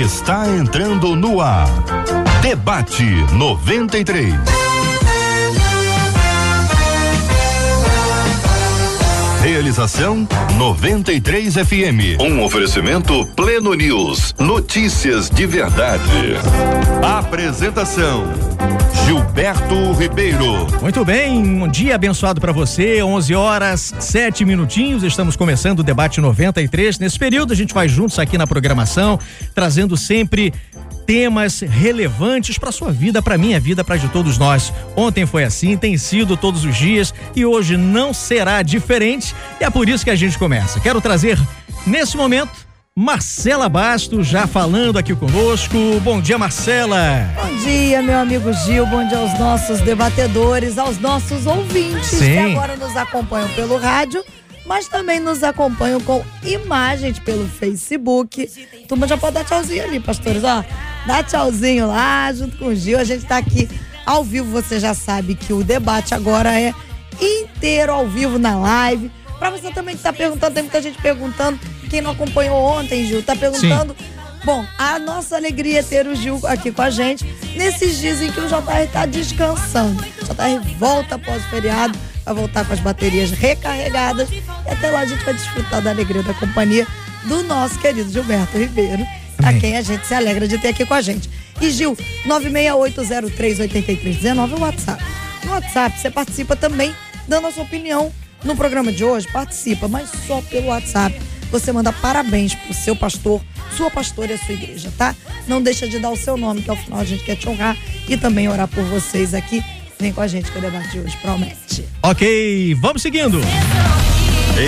está entrando no ar. Debate 93. Realização 93 FM. Um oferecimento Pleno News. Notícias de verdade. Apresentação Gilberto Ribeiro. Muito bem, um dia abençoado para você. 11 horas, 7 minutinhos. Estamos começando o debate 93. Nesse período a gente vai juntos aqui na programação, trazendo sempre temas relevantes para sua vida, para minha vida, para de todos nós. Ontem foi assim, tem sido todos os dias e hoje não será diferente. E é por isso que a gente começa. Quero trazer nesse momento Marcela Bastos já falando aqui conosco. Bom dia, Marcela. Bom dia, meu amigo Gil. Bom dia aos nossos debatedores, aos nossos ouvintes Sim. que agora nos acompanham pelo rádio, mas também nos acompanham com imagens pelo Facebook. Turma já pode dar tchauzinho ali, pastores, ó. Dá tchauzinho lá junto com o Gil. A gente tá aqui ao vivo, você já sabe que o debate agora é inteiro ao vivo na live. Pra você também que tá perguntando, tem muita gente perguntando. Quem não acompanhou ontem, Gil, tá perguntando. Bom, a nossa alegria é ter o Gil aqui com a gente nesses dias em que o JR tá descansando. O JR volta após o feriado, vai voltar com as baterias recarregadas e até lá a gente vai desfrutar da alegria da companhia do nosso querido Gilberto Ribeiro, a quem a gente se alegra de ter aqui com a gente. E Gil, 968038319 é o WhatsApp. No WhatsApp você participa também dando a sua opinião no programa de hoje, participa, mas só pelo WhatsApp. Você manda parabéns pro seu pastor, sua pastora e a sua igreja, tá? Não deixa de dar o seu nome, que ao final a gente quer te honrar e também orar por vocês aqui. Vem com a gente que o debate de hoje promete. Ok, vamos seguindo.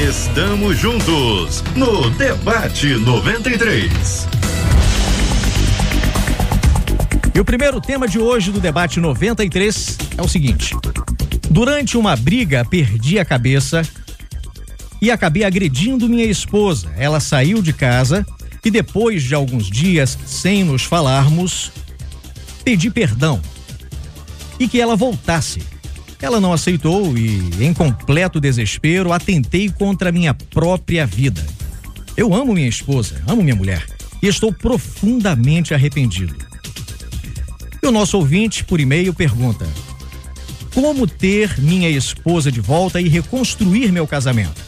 Estamos juntos no Debate 93. E o primeiro tema de hoje do debate 93 é o seguinte: Durante uma briga, perdi a cabeça e acabei agredindo minha esposa. Ela saiu de casa e depois de alguns dias sem nos falarmos, pedi perdão e que ela voltasse. Ela não aceitou e, em completo desespero, atentei contra minha própria vida. Eu amo minha esposa, amo minha mulher e estou profundamente arrependido. E o nosso ouvinte por e-mail pergunta: Como ter minha esposa de volta e reconstruir meu casamento?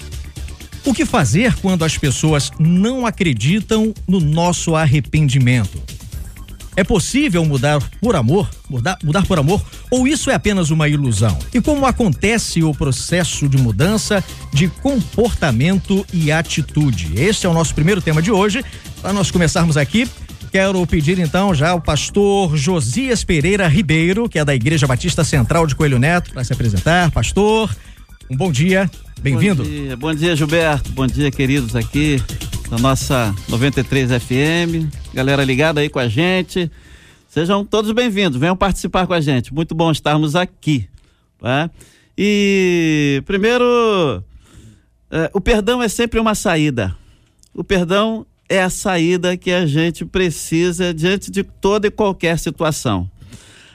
O que fazer quando as pessoas não acreditam no nosso arrependimento? É possível mudar por amor? Mudar, mudar por amor? Ou isso é apenas uma ilusão? E como acontece o processo de mudança de comportamento e atitude? Este é o nosso primeiro tema de hoje. Para nós começarmos aqui, quero pedir então já ao pastor Josias Pereira Ribeiro, que é da Igreja Batista Central de Coelho Neto, para se apresentar. Pastor, um bom dia, bem-vindo. Bom dia, bom dia, Gilberto. Bom dia, queridos aqui da nossa 93 FM. Galera ligada aí com a gente. Sejam todos bem-vindos, venham participar com a gente. Muito bom estarmos aqui. Tá? E, primeiro, eh, o perdão é sempre uma saída. O perdão é a saída que a gente precisa diante de toda e qualquer situação.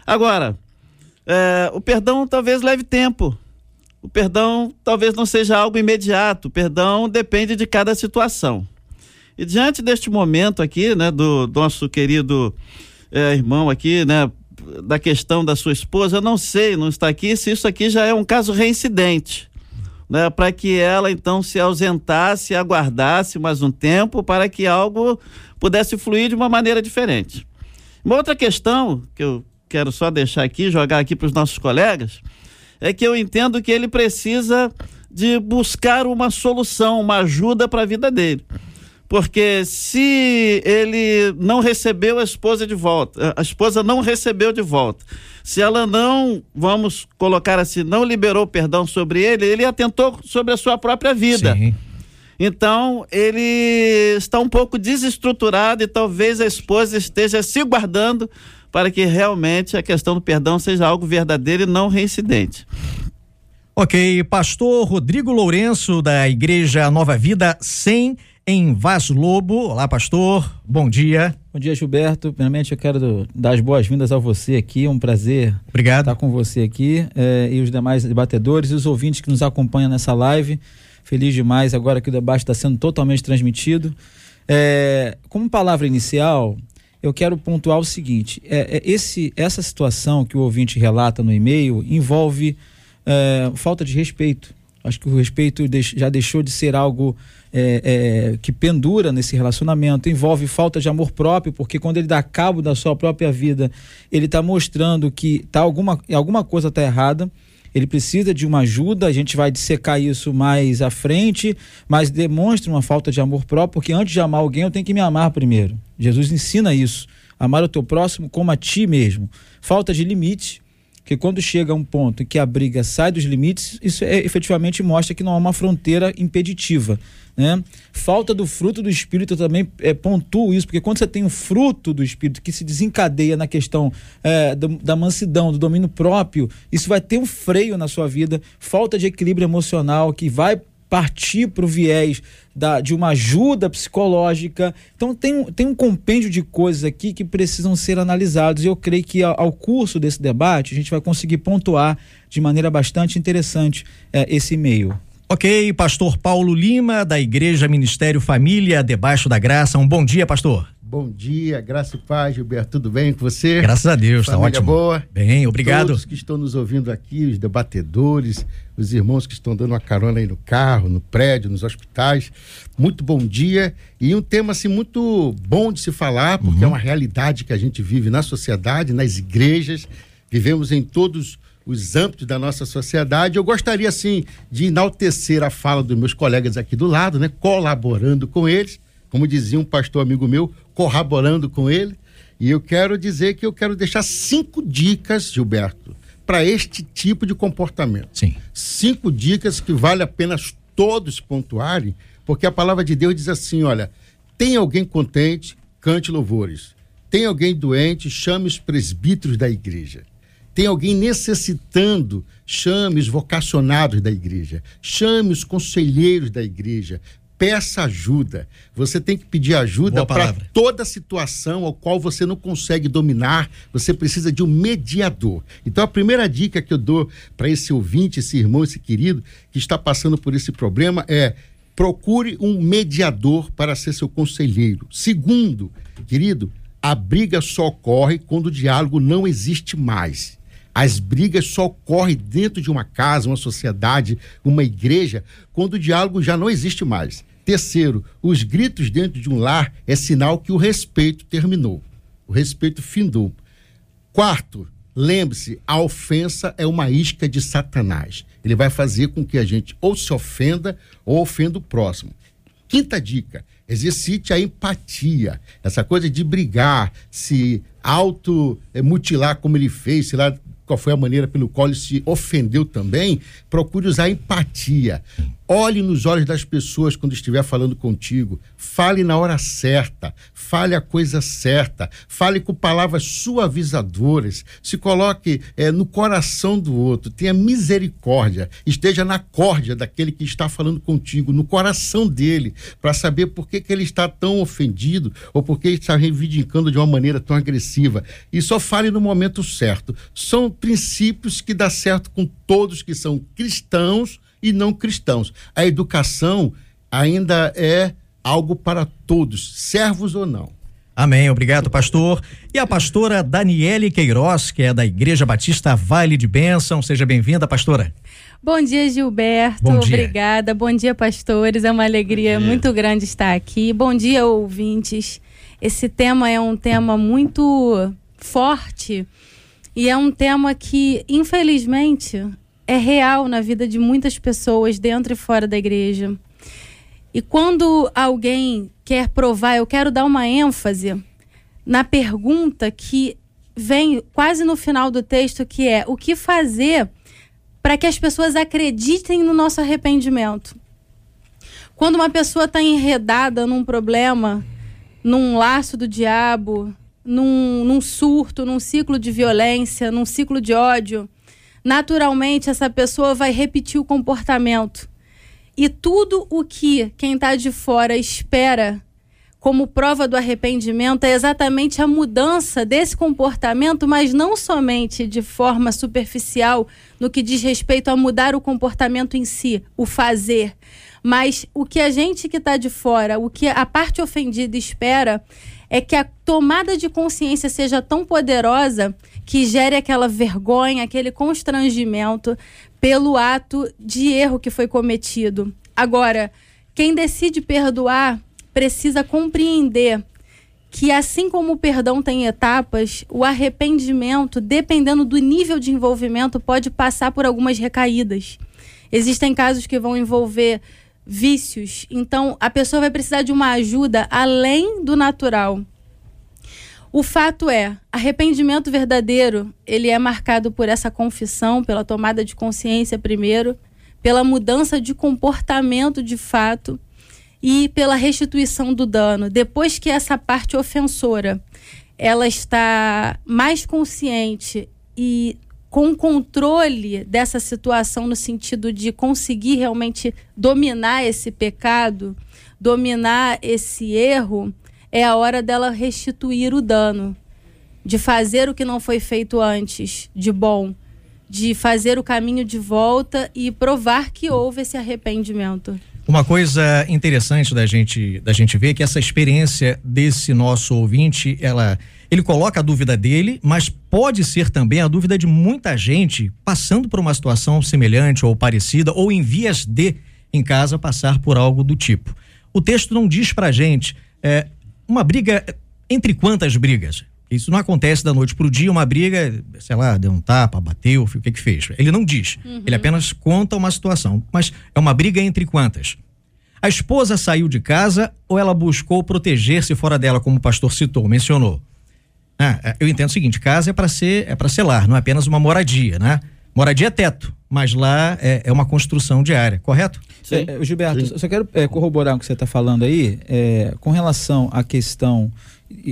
Agora, eh, o perdão talvez leve tempo. O perdão talvez não seja algo imediato. O perdão depende de cada situação. E diante deste momento aqui, né, do nosso querido eh, irmão aqui, né, da questão da sua esposa, eu não sei, não está aqui, se isso aqui já é um caso reincidente, né, para que ela então se ausentasse, aguardasse mais um tempo para que algo pudesse fluir de uma maneira diferente. Uma outra questão que eu quero só deixar aqui, jogar aqui para os nossos colegas, é que eu entendo que ele precisa de buscar uma solução, uma ajuda para a vida dele. Porque se ele não recebeu a esposa de volta, a esposa não recebeu de volta, se ela não, vamos colocar assim, não liberou perdão sobre ele, ele atentou sobre a sua própria vida. Sim. Então, ele está um pouco desestruturado e talvez a esposa esteja se guardando para que realmente a questão do perdão seja algo verdadeiro e não reincidente. Ok, pastor Rodrigo Lourenço, da Igreja Nova Vida 100, em Vaz Lobo. Olá, pastor, bom dia. Bom dia, Gilberto. Primeiramente, eu quero dar as boas-vindas a você aqui. É um prazer Obrigado. estar com você aqui eh, e os demais debatedores e os ouvintes que nos acompanham nessa live. Feliz demais agora que o debate está sendo totalmente transmitido. Eh, como palavra inicial, eu quero pontuar o seguinte: é esse, essa situação que o ouvinte relata no e-mail envolve falta de respeito. Acho que o respeito já deixou de ser algo é, é, que pendura nesse relacionamento, envolve falta de amor próprio, porque quando ele dá cabo da sua própria vida, ele está mostrando que tá alguma, alguma coisa está errada ele precisa de uma ajuda, a gente vai dissecar isso mais à frente, mas demonstra uma falta de amor próprio, porque antes de amar alguém eu tenho que me amar primeiro. Jesus ensina isso. Amar o teu próximo como a ti mesmo. Falta de limite, que quando chega a um ponto em que a briga sai dos limites, isso é, efetivamente mostra que não há uma fronteira impeditiva. Né? Falta do fruto do Espírito também é, pontua isso, porque quando você tem um fruto do Espírito que se desencadeia na questão é, do, da mansidão, do domínio próprio, isso vai ter um freio na sua vida. Falta de equilíbrio emocional que vai partir para o viés da, de uma ajuda psicológica. Então tem, tem um compêndio de coisas aqui que precisam ser analisados. E eu creio que ao, ao curso desse debate a gente vai conseguir pontuar de maneira bastante interessante é, esse e-mail. Ok, pastor Paulo Lima, da Igreja Ministério Família, debaixo da graça. Um bom dia, pastor. Bom dia, graça e paz, Gilberto. Tudo bem com você? Graças a Deus, está ótimo. boa? Bem, obrigado. Todos que estão nos ouvindo aqui, os debatedores, os irmãos que estão dando uma carona aí no carro, no prédio, nos hospitais. Muito bom dia e um tema assim muito bom de se falar, porque uhum. é uma realidade que a gente vive na sociedade, nas igrejas, vivemos em todos os âmbitos da nossa sociedade. Eu gostaria, assim, de enaltecer a fala dos meus colegas aqui do lado, né? Colaborando com eles, como dizia um pastor amigo meu, corroborando com ele. E eu quero dizer que eu quero deixar cinco dicas, Gilberto, para este tipo de comportamento. Sim. Cinco dicas que vale a pena todos pontuarem, porque a palavra de Deus diz assim: olha, tem alguém contente, cante louvores. Tem alguém doente, chame os presbíteros da igreja tem alguém necessitando, chame os vocacionados da igreja, chame os conselheiros da igreja, peça ajuda. Você tem que pedir ajuda para toda situação ao qual você não consegue dominar, você precisa de um mediador. Então a primeira dica que eu dou para esse ouvinte, esse irmão, esse querido que está passando por esse problema é procure um mediador para ser seu conselheiro. Segundo, querido, a briga só ocorre quando o diálogo não existe mais. As brigas só ocorrem dentro de uma casa, uma sociedade, uma igreja, quando o diálogo já não existe mais. Terceiro, os gritos dentro de um lar é sinal que o respeito terminou. O respeito findou. Quarto, lembre-se, a ofensa é uma isca de Satanás. Ele vai fazer com que a gente ou se ofenda ou ofenda o próximo. Quinta dica: exercite a empatia. Essa coisa de brigar, se auto-mutilar como ele fez, sei lá, qual foi a maneira pelo qual ele se ofendeu também, procure usar empatia. Olhe nos olhos das pessoas quando estiver falando contigo. Fale na hora certa. Fale a coisa certa. Fale com palavras suavizadoras. Se coloque é, no coração do outro. Tenha misericórdia. Esteja na córdia daquele que está falando contigo, no coração dele, para saber por que, que ele está tão ofendido ou por que ele está reivindicando de uma maneira tão agressiva. E só fale no momento certo. São princípios que dá certo com todos que são cristãos e não cristãos. A educação ainda é algo para todos, servos ou não. Amém, obrigado, pastor. E a pastora Daniele Queiroz, que é da Igreja Batista Vale de Bênção. Seja bem-vinda, pastora. Bom dia, Gilberto. Bom dia. Obrigada. Bom dia, pastores. É uma alegria muito grande estar aqui. Bom dia, ouvintes. Esse tema é um tema muito forte e é um tema que, infelizmente, é real na vida de muitas pessoas dentro e fora da igreja. E quando alguém quer provar, eu quero dar uma ênfase na pergunta que vem quase no final do texto, que é o que fazer para que as pessoas acreditem no nosso arrependimento. Quando uma pessoa está enredada num problema, num laço do diabo, num, num surto, num ciclo de violência, num ciclo de ódio, naturalmente essa pessoa vai repetir o comportamento. E tudo o que quem está de fora espera como prova do arrependimento é exatamente a mudança desse comportamento, mas não somente de forma superficial, no que diz respeito a mudar o comportamento em si, o fazer, mas o que a gente que está de fora, o que a parte ofendida espera é que a tomada de consciência seja tão poderosa que gere aquela vergonha, aquele constrangimento pelo ato de erro que foi cometido. Agora, quem decide perdoar precisa compreender que assim como o perdão tem etapas, o arrependimento, dependendo do nível de envolvimento, pode passar por algumas recaídas. Existem casos que vão envolver vícios, então a pessoa vai precisar de uma ajuda além do natural. O fato é, arrependimento verdadeiro, ele é marcado por essa confissão, pela tomada de consciência primeiro, pela mudança de comportamento de fato e pela restituição do dano. Depois que essa parte ofensora ela está mais consciente e com controle dessa situação no sentido de conseguir realmente dominar esse pecado, dominar esse erro, é a hora dela restituir o dano, de fazer o que não foi feito antes de bom, de fazer o caminho de volta e provar que houve esse arrependimento. Uma coisa interessante da gente da gente ver é que essa experiência desse nosso ouvinte, ela ele coloca a dúvida dele, mas pode ser também a dúvida de muita gente passando por uma situação semelhante ou parecida ou em vias de em casa passar por algo do tipo. O texto não diz pra gente é, uma briga entre quantas brigas? Isso não acontece da noite para o dia, uma briga, sei lá, deu um tapa, bateu, o que que fez? Ele não diz. Uhum. Ele apenas conta uma situação. Mas é uma briga entre quantas? A esposa saiu de casa ou ela buscou proteger-se fora dela, como o pastor citou, mencionou? Ah, é, eu entendo o seguinte: casa é para ser é para ser lar, não é apenas uma moradia, né? Moradia é teto, mas lá é, é uma construção diária, correto? Sim. É, Gilberto, Sim. só quero é, corroborar o que você está falando aí, é, com relação à questão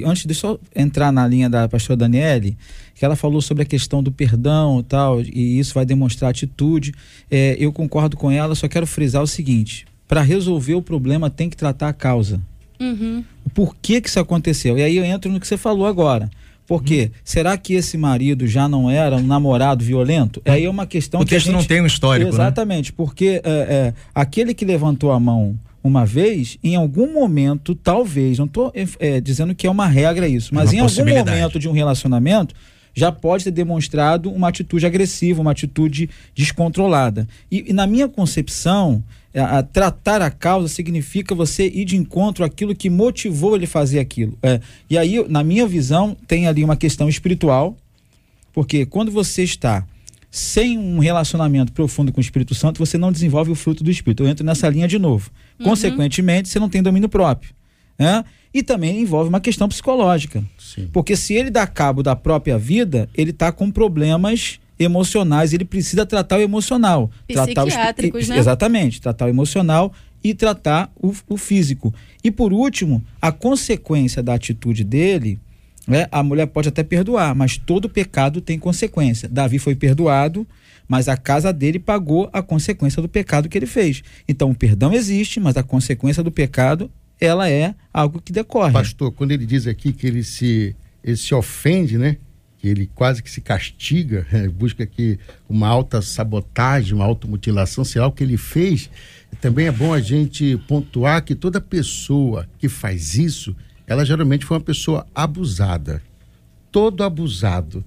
antes de só entrar na linha da pastora Daniele, que ela falou sobre a questão do perdão e tal, e isso vai demonstrar atitude. É, eu concordo com ela, só quero frisar o seguinte: para resolver o problema tem que tratar a causa. Uhum. Por que que isso aconteceu? E aí eu entro no que você falou agora. Porque uhum. será que esse marido já não era um namorado violento? Aí é uma questão o que. O texto gente... não tem um histórico. Né? Exatamente, né? porque é, é, aquele que levantou a mão uma vez, em algum momento, talvez, não estou é, dizendo que é uma regra isso, mas em algum momento de um relacionamento, já pode ter demonstrado uma atitude agressiva, uma atitude descontrolada. E, e na minha concepção, a, a, tratar a causa significa você ir de encontro àquilo que motivou ele fazer aquilo. É, e aí, na minha visão, tem ali uma questão espiritual, porque quando você está sem um relacionamento profundo com o Espírito Santo, você não desenvolve o fruto do Espírito. Eu entro nessa linha de novo. Uhum. Consequentemente, você não tem domínio próprio. Né? E também envolve uma questão psicológica. Sim. Porque se ele dá cabo da própria vida, ele está com problemas emocionais, ele precisa tratar o emocional. Psiquiátricos, tratar né? Exatamente, tratar o emocional e tratar o, o físico. E por último, a consequência da atitude dele né? A mulher pode até perdoar, mas todo pecado tem consequência. Davi foi perdoado, mas a casa dele pagou a consequência do pecado que ele fez. Então o perdão existe, mas a consequência do pecado ela é algo que decorre. Pastor, quando ele diz aqui que ele se, ele se ofende, né? Que ele quase que se castiga, busca aqui uma alta sabotagem, uma automutilação, sei lá o que ele fez. Também é bom a gente pontuar que toda pessoa que faz isso, ela geralmente foi uma pessoa abusada. Todo abusado,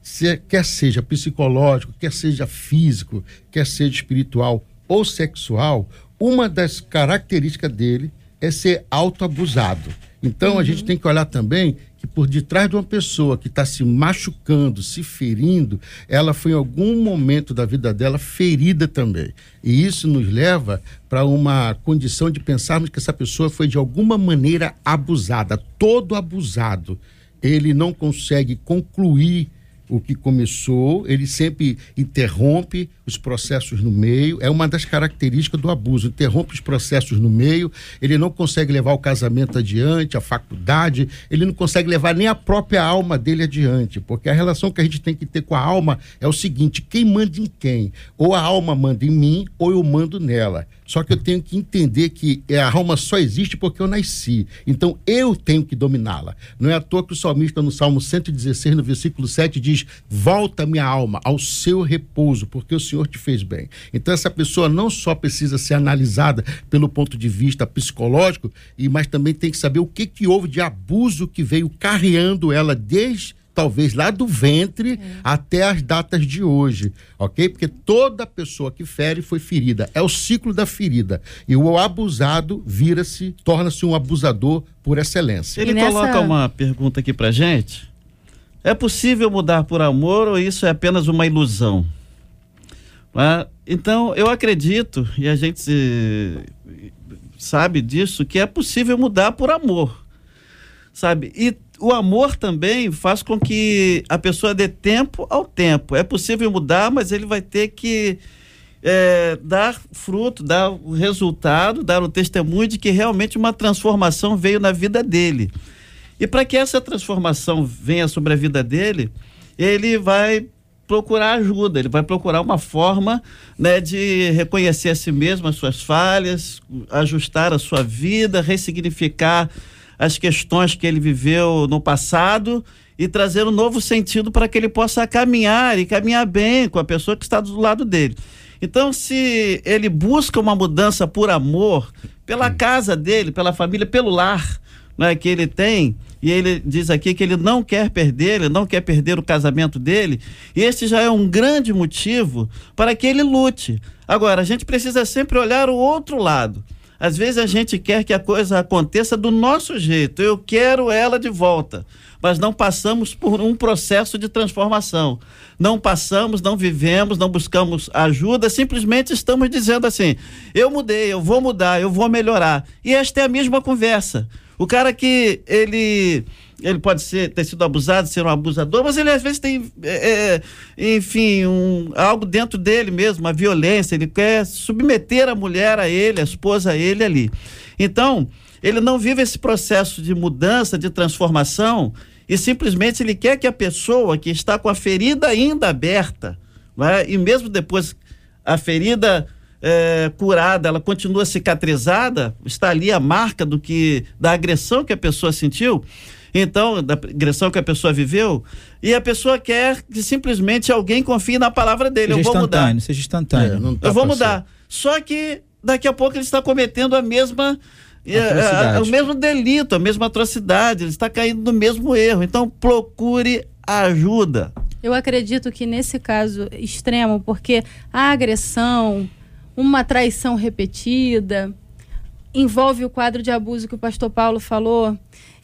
se, quer seja psicológico, quer seja físico, quer seja espiritual ou sexual, uma das características dele é ser autoabusado. Então uhum. a gente tem que olhar também que por detrás de uma pessoa que está se machucando, se ferindo, ela foi em algum momento da vida dela ferida também. E isso nos leva para uma condição de pensarmos que essa pessoa foi de alguma maneira abusada. Todo abusado, ele não consegue concluir o que começou, ele sempre interrompe os processos no meio, é uma das características do abuso, interrompe os processos no meio, ele não consegue levar o casamento adiante, a faculdade, ele não consegue levar nem a própria alma dele adiante, porque a relação que a gente tem que ter com a alma é o seguinte: quem manda em quem? Ou a alma manda em mim, ou eu mando nela. Só que eu tenho que entender que a alma só existe porque eu nasci. Então eu tenho que dominá-la. Não é à toa que o salmista no Salmo 116, no versículo 7, diz diz: volta minha alma ao seu repouso, porque o Senhor te fez bem. Então, essa pessoa não só precisa ser analisada pelo ponto de vista psicológico, e mas também tem que saber o que, que houve de abuso que veio carreando ela desde talvez lá do ventre é. até as datas de hoje, ok? Porque toda pessoa que fere foi ferida. É o ciclo da ferida. E o abusado vira-se, torna-se um abusador por excelência. Ele nessa... coloca uma pergunta aqui pra gente. É possível mudar por amor ou isso é apenas uma ilusão? Ah, então, eu acredito, e a gente sabe disso, que é possível mudar por amor. Sabe? E o amor também faz com que a pessoa dê tempo ao tempo. É possível mudar, mas ele vai ter que é, dar fruto, dar o resultado, dar o testemunho de que realmente uma transformação veio na vida dele. E para que essa transformação venha sobre a vida dele, ele vai procurar ajuda, ele vai procurar uma forma né, de reconhecer a si mesmo as suas falhas, ajustar a sua vida, ressignificar as questões que ele viveu no passado e trazer um novo sentido para que ele possa caminhar e caminhar bem com a pessoa que está do lado dele. Então, se ele busca uma mudança por amor, pela casa dele, pela família, pelo lar né, que ele tem, e ele diz aqui que ele não quer perder, ele não quer perder o casamento dele, e esse já é um grande motivo para que ele lute. Agora, a gente precisa sempre olhar o outro lado. Às vezes a gente quer que a coisa aconteça do nosso jeito. Eu quero ela de volta. Mas não passamos por um processo de transformação. Não passamos, não vivemos, não buscamos ajuda, simplesmente estamos dizendo assim: eu mudei, eu vou mudar, eu vou melhorar. E esta é a mesma conversa. O cara que ele ele pode ser, ter sido abusado, ser um abusador, mas ele às vezes tem, é, é, enfim, um, algo dentro dele mesmo, uma violência, ele quer submeter a mulher a ele, a esposa a ele ali. Então, ele não vive esse processo de mudança, de transformação, e simplesmente ele quer que a pessoa que está com a ferida ainda aberta, é? e mesmo depois a ferida é, curada, ela continua cicatrizada, está ali a marca do que da agressão que a pessoa sentiu então, da agressão que a pessoa viveu, e a pessoa quer que simplesmente alguém confie na palavra dele. Seja eu vou mudar. Seja instantâneo. É, tá eu vou mudar. Ser. Só que daqui a pouco ele está cometendo a mesma. A, a, a, o mesmo delito, a mesma atrocidade, ele está caindo no mesmo erro. Então, procure ajuda. Eu acredito que nesse caso extremo, porque a agressão, uma traição repetida, envolve o quadro de abuso que o pastor Paulo falou,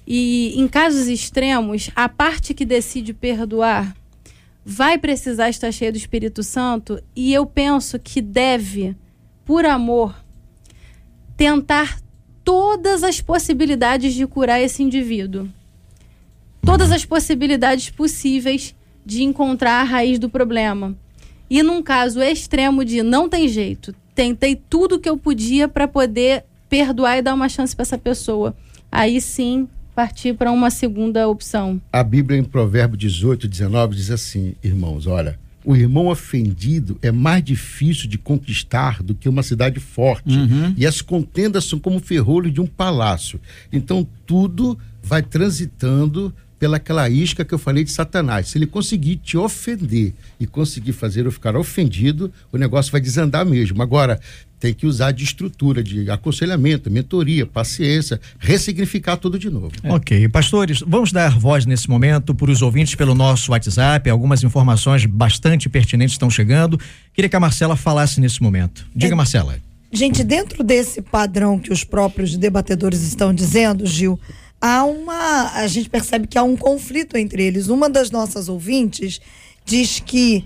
e em casos extremos, a parte que decide perdoar vai precisar estar cheia do Espírito Santo e eu penso que deve, por amor, tentar todas as possibilidades de curar esse indivíduo. Todas as possibilidades possíveis de encontrar a raiz do problema. E num caso extremo de não tem jeito, tentei tudo que eu podia para poder perdoar e dar uma chance para essa pessoa. Aí sim partir para uma segunda opção. A Bíblia em Provérbio 18, 19 diz assim, irmãos, olha, o irmão ofendido é mais difícil de conquistar do que uma cidade forte. Uhum. E as contendas são como o ferrolho de um palácio. Então tudo vai transitando pelaquela isca que eu falei de Satanás. Se ele conseguir te ofender e conseguir fazer eu ficar ofendido, o negócio vai desandar mesmo. Agora, tem que usar de estrutura, de aconselhamento, mentoria, paciência, ressignificar tudo de novo. É. Ok, pastores, vamos dar voz nesse momento para os ouvintes pelo nosso WhatsApp, algumas informações bastante pertinentes estão chegando. Queria que a Marcela falasse nesse momento. Diga, é. Marcela. Gente, dentro desse padrão que os próprios debatedores estão dizendo, Gil, há uma. A gente percebe que há um conflito entre eles. Uma das nossas ouvintes diz que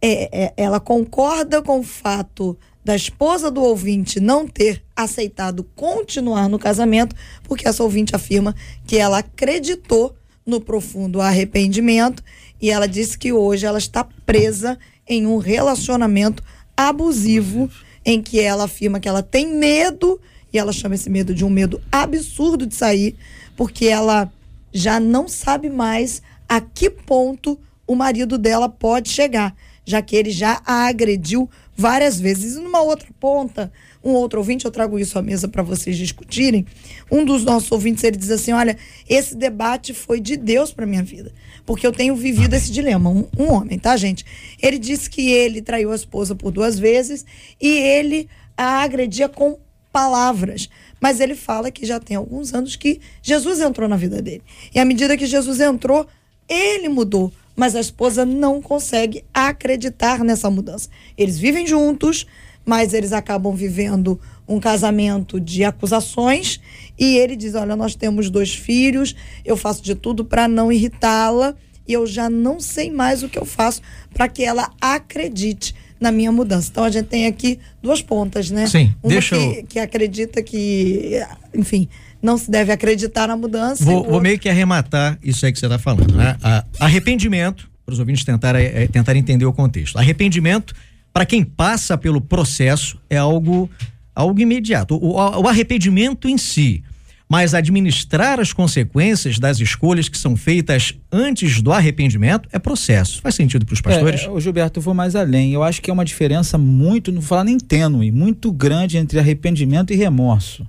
é, é, ela concorda com o fato da esposa do ouvinte não ter aceitado continuar no casamento, porque essa ouvinte afirma que ela acreditou no profundo arrependimento e ela disse que hoje ela está presa em um relacionamento abusivo em que ela afirma que ela tem medo e ela chama esse medo de um medo absurdo de sair, porque ela já não sabe mais a que ponto o marido dela pode chegar, já que ele já a agrediu várias vezes. E numa outra ponta, um outro ouvinte, eu trago isso à mesa para vocês discutirem. Um dos nossos ouvintes, ele diz assim: olha, esse debate foi de Deus para minha vida. Porque eu tenho vivido esse dilema. Um, um homem, tá, gente? Ele disse que ele traiu a esposa por duas vezes e ele a agredia com palavras. Mas ele fala que já tem alguns anos que Jesus entrou na vida dele. E à medida que Jesus entrou, ele mudou. Mas a esposa não consegue acreditar nessa mudança. Eles vivem juntos, mas eles acabam vivendo um casamento de acusações. E ele diz: Olha, nós temos dois filhos, eu faço de tudo para não irritá-la. E eu já não sei mais o que eu faço para que ela acredite na minha mudança. Então a gente tem aqui duas pontas, né? Sim, Uma deixa que, eu... que acredita que, enfim, não se deve acreditar na mudança. Vou, vou meio que arrematar isso aí que você está falando, né? A, arrependimento, para os ouvintes tentarem é, tentar entender o contexto. Arrependimento, para quem passa pelo processo, é algo, algo imediato. O, o, o arrependimento em si, mas administrar as consequências das escolhas que são feitas antes do arrependimento é processo. Faz sentido para os pastores? É, Gilberto, eu vou mais além. Eu acho que é uma diferença muito, não vou falar nem tênue, muito grande entre arrependimento e remorso.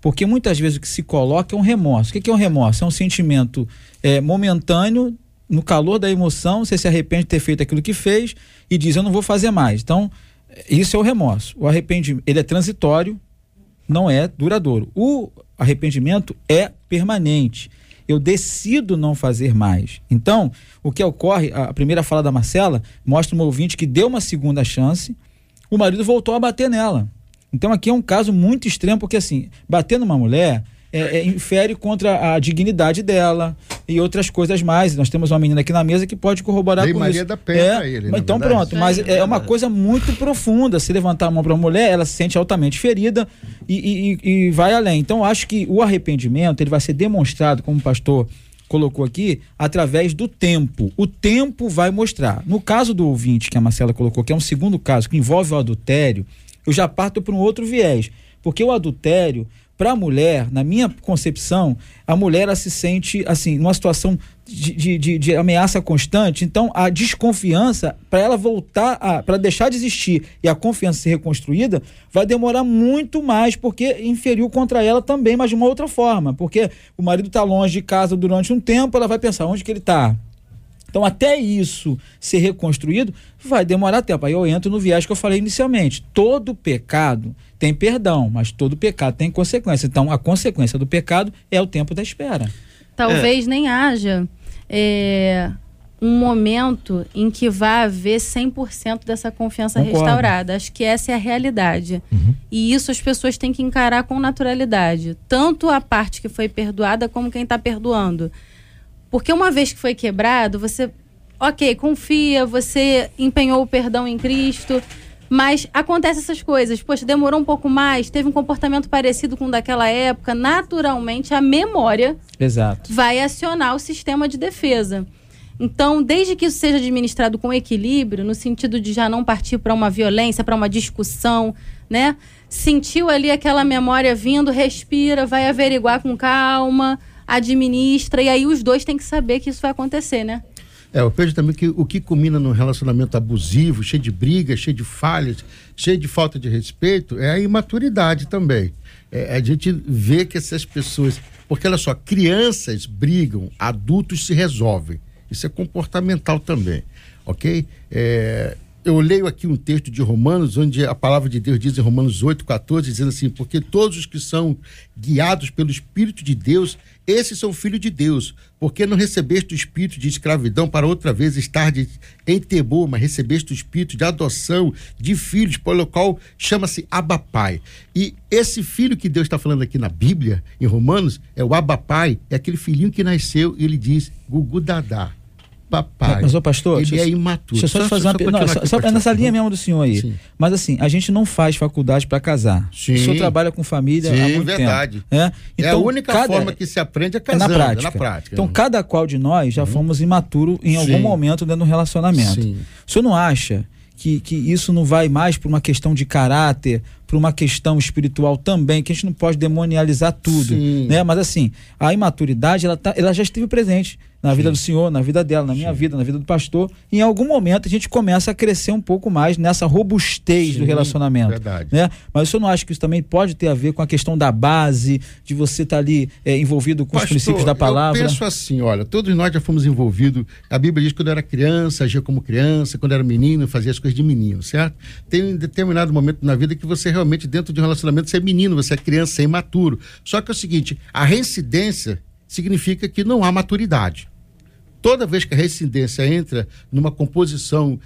Porque muitas vezes o que se coloca é um remorso. O que é um remorso? É um sentimento é, momentâneo, no calor da emoção, você se arrepende de ter feito aquilo que fez e diz, eu não vou fazer mais. Então, isso é o remorso. O arrependimento, ele é transitório, não é duradouro. O arrependimento é permanente. Eu decido não fazer mais. Então, o que ocorre, a primeira fala da Marcela mostra um ouvinte que deu uma segunda chance, o marido voltou a bater nela. Então, aqui é um caso muito extremo, porque assim, bater numa mulher é, é, infere contra a dignidade dela e outras coisas mais. Nós temos uma menina aqui na mesa que pode corroborar Lei com Maria isso. da Penha é, ele, então verdade. pronto, mas é, uma coisa muito profunda. Se levantar a mão para uma mulher, ela se sente altamente ferida e, e, e vai além. Então acho que o arrependimento ele vai ser demonstrado, como o pastor colocou aqui, através do tempo. O tempo vai mostrar. No caso do ouvinte que a Marcela colocou, que é um segundo caso que envolve o adultério, eu já parto para um outro viés, porque o adultério para a mulher, na minha concepção, a mulher ela se sente assim, numa situação de, de, de ameaça constante. Então, a desconfiança, para ela voltar, para deixar de existir e a confiança ser reconstruída, vai demorar muito mais, porque inferiu contra ela também, mas de uma outra forma. Porque o marido está longe de casa durante um tempo, ela vai pensar onde que ele está. Então, até isso ser reconstruído, vai demorar tempo. Aí eu entro no viés que eu falei inicialmente. Todo pecado tem perdão, mas todo pecado tem consequência. Então, a consequência do pecado é o tempo da espera. Talvez é. nem haja é, um momento em que vá haver 100% dessa confiança Concordo. restaurada. Acho que essa é a realidade. Uhum. E isso as pessoas têm que encarar com naturalidade. Tanto a parte que foi perdoada, como quem está perdoando. Porque uma vez que foi quebrado, você, ok, confia, você empenhou o perdão em Cristo, mas acontece essas coisas. Poxa, demorou um pouco mais, teve um comportamento parecido com o daquela época. Naturalmente, a memória Exato. vai acionar o sistema de defesa. Então, desde que isso seja administrado com equilíbrio, no sentido de já não partir para uma violência, para uma discussão, né? Sentiu ali aquela memória vindo, respira, vai averiguar com calma administra, e aí os dois têm que saber que isso vai acontecer, né? É, eu vejo também que o que culmina num relacionamento abusivo, cheio de brigas, cheio de falhas, cheio de falta de respeito, é a imaturidade também. É, a gente vê que essas pessoas. Porque, olha só, crianças brigam, adultos se resolvem. Isso é comportamental também, ok? É, eu leio aqui um texto de Romanos, onde a palavra de Deus diz em Romanos 8, 14, dizendo assim: Porque todos os que são guiados pelo Espírito de Deus, esses são filhos de Deus. Porque não recebeste o espírito de escravidão para outra vez estar de, em temor, mas recebeste o espírito de adoção de filhos, pelo qual chama-se Abapai. E esse filho que Deus está falando aqui na Bíblia, em Romanos, é o Abapai, é aquele filhinho que nasceu, e ele diz Gugu Dadá papai. Mas, ô pastor, ele é imaturo. Deixa eu só, te fazer uma pergunta. Só, só nessa linha mesmo do senhor aí. Sim. Mas assim, a gente não faz faculdade para casar. Sim. O senhor trabalha com família Sim, há muito verdade. tempo. É, então, é a então, única cada, forma que se aprende é casando, é na prática. É na prática. Então, cada qual de nós já uhum. fomos imaturo em algum momento dentro do relacionamento. Sim. O senhor não acha que, que isso não vai mais por uma questão de caráter, para uma questão espiritual também, que a gente não pode demonializar tudo, Sim. né? Mas assim, a imaturidade, ela, tá, ela já esteve presente na vida Sim. do senhor, na vida dela, na minha Sim. vida, na vida do pastor. E em algum momento a gente começa a crescer um pouco mais nessa robustez Sim, do relacionamento. Verdade. Né? Mas o senhor não acha que isso também pode ter a ver com a questão da base, de você estar tá ali é, envolvido com pastor, os princípios da palavra? Eu penso assim, olha, todos nós já fomos envolvidos. A Bíblia diz que quando eu era criança, agia como criança, quando era menino, fazia as coisas de menino, certo? Tem um determinado momento na vida que você realmente, dentro de um relacionamento, você é menino, você é criança, você é imaturo. Só que é o seguinte, a reincidência significa que não há maturidade. Toda vez que a reincidência entra numa composição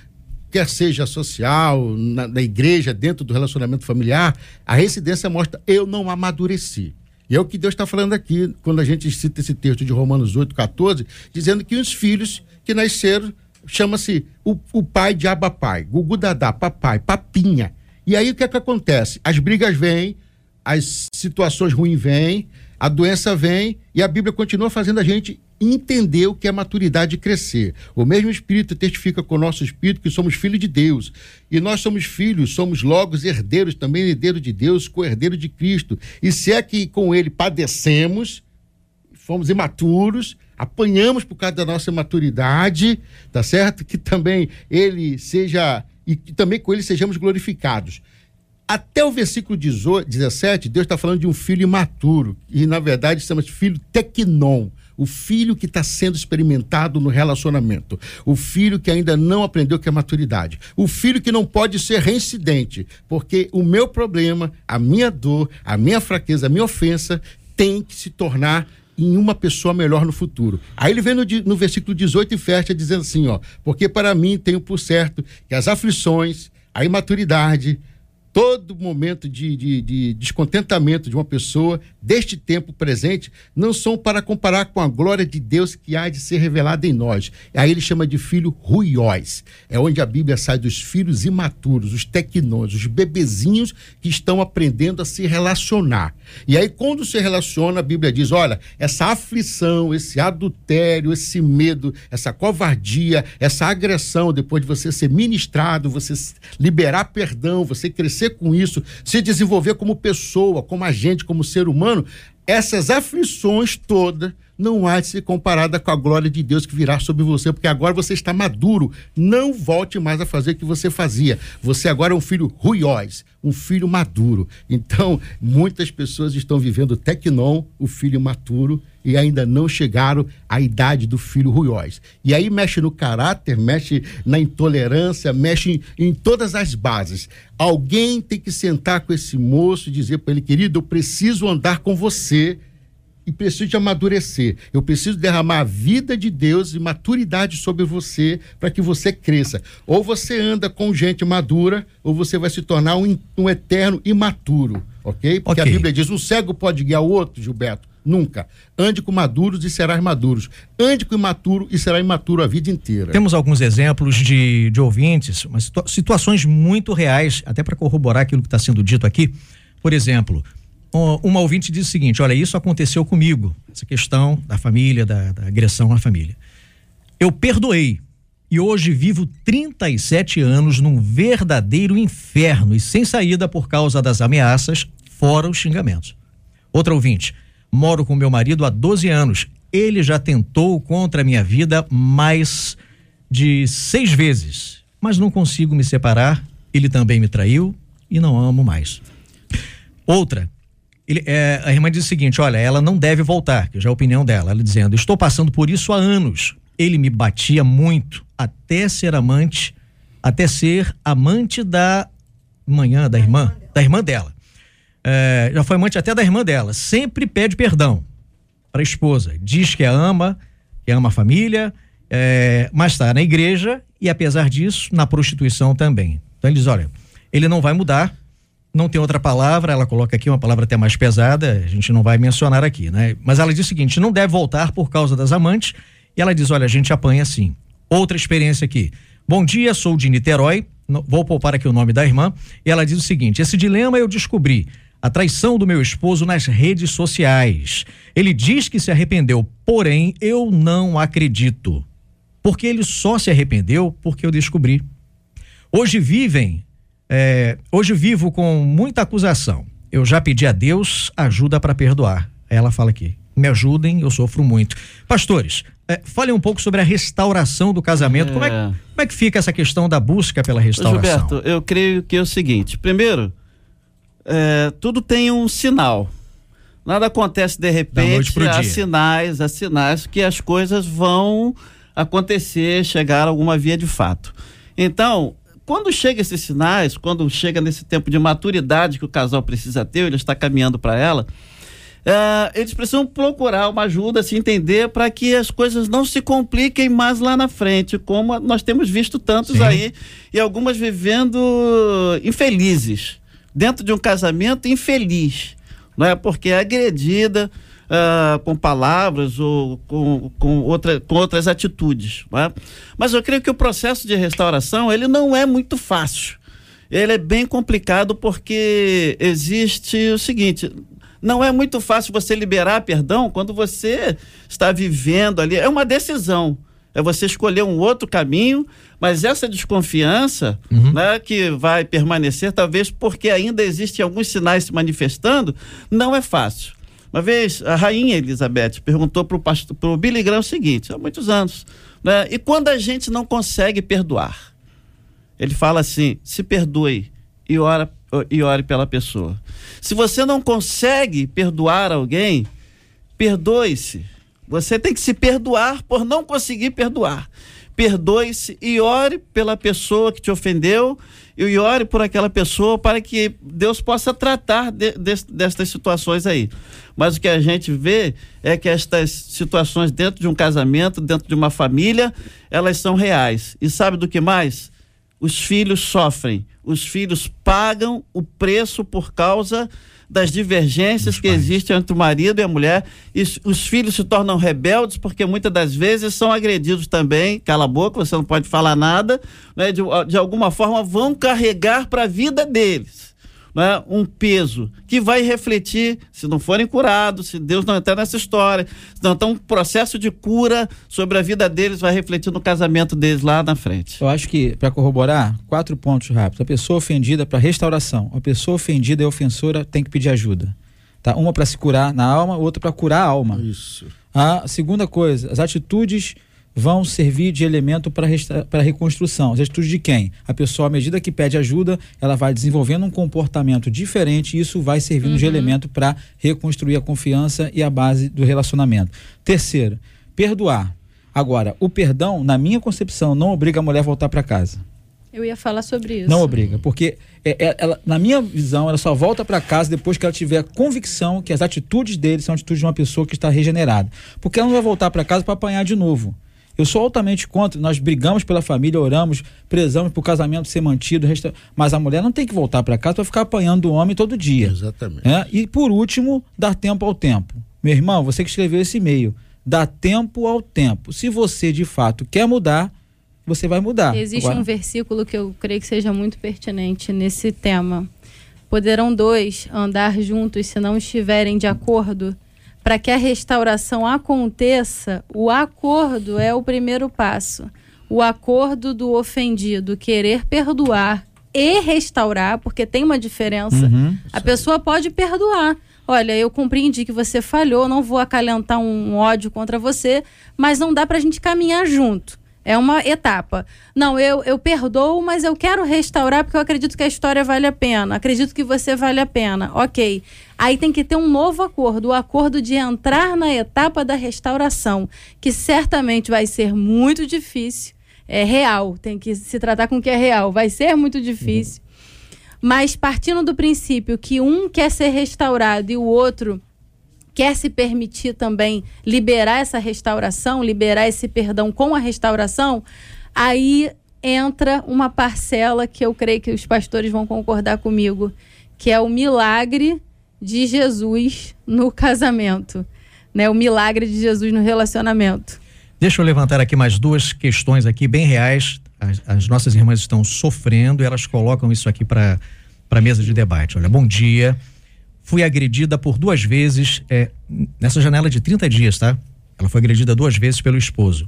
quer seja social, na, na, igreja, dentro do relacionamento familiar, a reincidência mostra eu não amadureci. E é o que Deus está falando aqui, quando a gente cita esse texto de Romanos 8, 14, dizendo que os filhos que nasceram, chama-se o, o pai de Abapai, Gugu Dadá, papai, papinha. E aí o que é que acontece? As brigas vêm, as situações ruins vêm, a doença vem e a Bíblia continua fazendo a gente entender o que é maturidade e crescer. O mesmo Espírito testifica com o nosso Espírito que somos filhos de Deus. E nós somos filhos, somos logo herdeiros, também herdeiros de Deus, co-herdeiro de Cristo. E se é que com ele padecemos, fomos imaturos, apanhamos por causa da nossa imaturidade, tá certo? Que também ele seja, e que também com ele sejamos glorificados. Até o versículo 18, 17, Deus está falando de um filho imaturo. E, na verdade, chama-se filho tecnon. O filho que está sendo experimentado no relacionamento. O filho que ainda não aprendeu que é maturidade. O filho que não pode ser reincidente. Porque o meu problema, a minha dor, a minha fraqueza, a minha ofensa tem que se tornar em uma pessoa melhor no futuro. Aí ele vem no, no versículo 18 e fecha dizendo assim, ó, porque para mim tenho por certo que as aflições, a imaturidade, todo momento de, de, de, descontentamento de uma pessoa deste tempo presente não são para comparar com a glória de Deus que há de ser revelada em nós. Aí ele chama de filho ruiós. É onde a Bíblia sai dos filhos imaturos, os tecnões, os bebezinhos que estão aprendendo a se relacionar. E aí, quando se relaciona, a Bíblia diz: olha, essa aflição, esse adultério, esse medo, essa covardia, essa agressão, depois de você ser ministrado, você liberar perdão, você crescer com isso, se desenvolver como pessoa, como agente, como ser humano, essas aflições todas não há de ser comparada com a glória de Deus que virá sobre você, porque agora você está maduro. Não volte mais a fazer o que você fazia. Você agora é um filho ruiós, um filho maduro. Então, muitas pessoas estão vivendo tecnon, o filho maturo, e ainda não chegaram à idade do filho ruiós. E aí mexe no caráter, mexe na intolerância, mexe em, em todas as bases. Alguém tem que sentar com esse moço e dizer para ele, querido, eu preciso andar com você e preciso de amadurecer. Eu preciso derramar a vida de Deus e maturidade sobre você para que você cresça. Ou você anda com gente madura, ou você vai se tornar um, um eterno imaturo, ok? Porque okay. a Bíblia diz: um cego pode guiar o outro, Gilberto. Nunca. Ande com maduros e serás maduros. Ande com imaturo e será imaturo a vida inteira. Temos alguns exemplos de, de ouvintes, mas situações muito reais, até para corroborar aquilo que está sendo dito aqui. Por exemplo, uma ouvinte diz o seguinte: olha, isso aconteceu comigo, essa questão da família, da, da agressão à família. Eu perdoei e hoje vivo 37 anos num verdadeiro inferno e sem saída por causa das ameaças, fora os xingamentos. Outra ouvinte: Moro com meu marido há 12 anos. Ele já tentou contra a minha vida mais de seis vezes, mas não consigo me separar. Ele também me traiu e não amo mais. Outra, ele, é, a irmã diz o seguinte: olha, ela não deve voltar, que já é a opinião dela. Ela dizendo: estou passando por isso há anos. Ele me batia muito até ser amante, até ser amante da manhã da irmã, da irmã dela é, já foi amante até da irmã dela, sempre pede perdão para a esposa. Diz que a ama, que ama a família, é, mas está na igreja e, apesar disso, na prostituição também. Então ele diz: olha, ele não vai mudar, não tem outra palavra, ela coloca aqui uma palavra até mais pesada, a gente não vai mencionar aqui, né? Mas ela diz o seguinte: não deve voltar por causa das amantes, e ela diz: olha, a gente apanha sim. Outra experiência aqui. Bom dia, sou de Niterói, vou poupar aqui o nome da irmã, e ela diz o seguinte: esse dilema eu descobri a traição do meu esposo nas redes sociais. Ele diz que se arrependeu, porém eu não acredito. Porque ele só se arrependeu porque eu descobri. Hoje vivem É, hoje vivo com muita acusação. Eu já pedi a Deus ajuda para perdoar. Ela fala aqui. Me ajudem, eu sofro muito. Pastores, é, fale um pouco sobre a restauração do casamento. É... Como, é, como, é, que fica essa questão da busca pela restauração? Gilberto, eu creio que é o seguinte: primeiro, é, tudo tem um sinal. Nada acontece de repente, há sinais, há sinais que as coisas vão acontecer, chegar a alguma via de fato. Então, quando chega esses sinais, quando chega nesse tempo de maturidade que o casal precisa ter, ele está caminhando para ela, é, eles precisam procurar uma ajuda, se entender, para que as coisas não se compliquem mais lá na frente, como nós temos visto tantos Sim. aí, e algumas vivendo infelizes, dentro de um casamento infeliz não é? Porque é agredida uh, com palavras ou com, com, outra, com outras atitudes. Não é? Mas eu creio que o processo de restauração ele não é muito fácil. Ele é bem complicado porque existe o seguinte: não é muito fácil você liberar perdão quando você está vivendo ali. É uma decisão é você escolher um outro caminho, mas essa desconfiança uhum. né, que vai permanecer, talvez porque ainda existem alguns sinais se manifestando, não é fácil. Uma vez, a rainha Elizabeth perguntou para o Billy Graham o seguinte, há muitos anos, né, e quando a gente não consegue perdoar? Ele fala assim, se perdoe e, ora, e ore pela pessoa. Se você não consegue perdoar alguém, perdoe-se você tem que se perdoar por não conseguir perdoar. Perdoe-se e ore pela pessoa que te ofendeu e ore por aquela pessoa para que Deus possa tratar de, de, destas situações aí. Mas o que a gente vê é que estas situações dentro de um casamento, dentro de uma família, elas são reais. E sabe do que mais? Os filhos sofrem, os filhos pagam o preço por causa das divergências que existem entre o marido e a mulher. E os filhos se tornam rebeldes porque muitas das vezes são agredidos também. Cala a boca, você não pode falar nada. Né? De, de alguma forma vão carregar para a vida deles né, um peso que vai refletir, se não forem curados, se Deus não entrar nessa história, então um processo de cura sobre a vida deles vai refletir no casamento deles lá na frente. Eu acho que, para corroborar, quatro pontos rápidos. A pessoa ofendida para restauração. A pessoa ofendida e ofensora tem que pedir ajuda. Tá? Uma para se curar na alma, outra para curar a alma. Isso. A segunda coisa, as atitudes vão servir de elemento para a reconstrução. As atitudes de quem? A pessoa, à medida que pede ajuda, ela vai desenvolvendo um comportamento diferente e isso vai servindo uhum. de elemento para reconstruir a confiança e a base do relacionamento. Terceiro, perdoar. Agora, o perdão, na minha concepção, não obriga a mulher a voltar para casa. Eu ia falar sobre isso. Não obriga, porque é, é, ela, na minha visão, ela só volta para casa depois que ela tiver a convicção que as atitudes dele são atitudes de uma pessoa que está regenerada. Porque ela não vai voltar para casa para apanhar de novo. Eu sou altamente contra. Nós brigamos pela família, oramos, prezamos para o casamento ser mantido, resta... mas a mulher não tem que voltar para casa para ficar apanhando o homem todo dia. Exatamente. É? E por último, dar tempo ao tempo. Meu irmão, você que escreveu esse e-mail, dá tempo ao tempo. Se você de fato quer mudar, você vai mudar. Existe Agora... um versículo que eu creio que seja muito pertinente nesse tema. Poderão dois andar juntos se não estiverem de acordo para que a restauração aconteça, o acordo é o primeiro passo. O acordo do ofendido querer perdoar e restaurar, porque tem uma diferença. Uhum, a pessoa pode perdoar. Olha, eu compreendi que você falhou, não vou acalentar um ódio contra você, mas não dá para a gente caminhar junto. É uma etapa. Não, eu, eu perdoo, mas eu quero restaurar porque eu acredito que a história vale a pena. Acredito que você vale a pena. Ok. Aí tem que ter um novo acordo o acordo de entrar na etapa da restauração, que certamente vai ser muito difícil. É real, tem que se tratar com o que é real. Vai ser muito difícil. Uhum. Mas partindo do princípio que um quer ser restaurado e o outro quer se permitir também liberar essa restauração, liberar esse perdão com a restauração, aí entra uma parcela que eu creio que os pastores vão concordar comigo, que é o milagre de Jesus no casamento, né? O milagre de Jesus no relacionamento. Deixa eu levantar aqui mais duas questões aqui bem reais. As, as nossas irmãs estão sofrendo elas colocam isso aqui para para mesa de debate. Olha, bom dia fui agredida por duas vezes é, nessa janela de 30 dias, tá? Ela foi agredida duas vezes pelo esposo.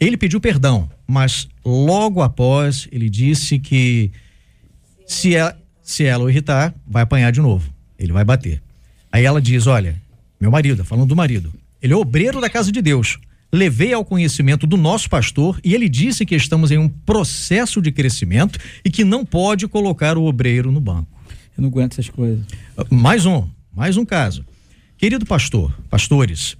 Ele pediu perdão, mas logo após ele disse que Se ela, se ela o irritar, vai apanhar de novo. Ele vai bater. Aí ela diz: Olha, meu marido, falando do marido, ele é obreiro da casa de Deus. Levei ao conhecimento do nosso pastor e ele disse que estamos em um processo de crescimento e que não pode colocar o obreiro no banco. Eu não aguento essas coisas. Mais um, mais um caso. Querido pastor, pastores,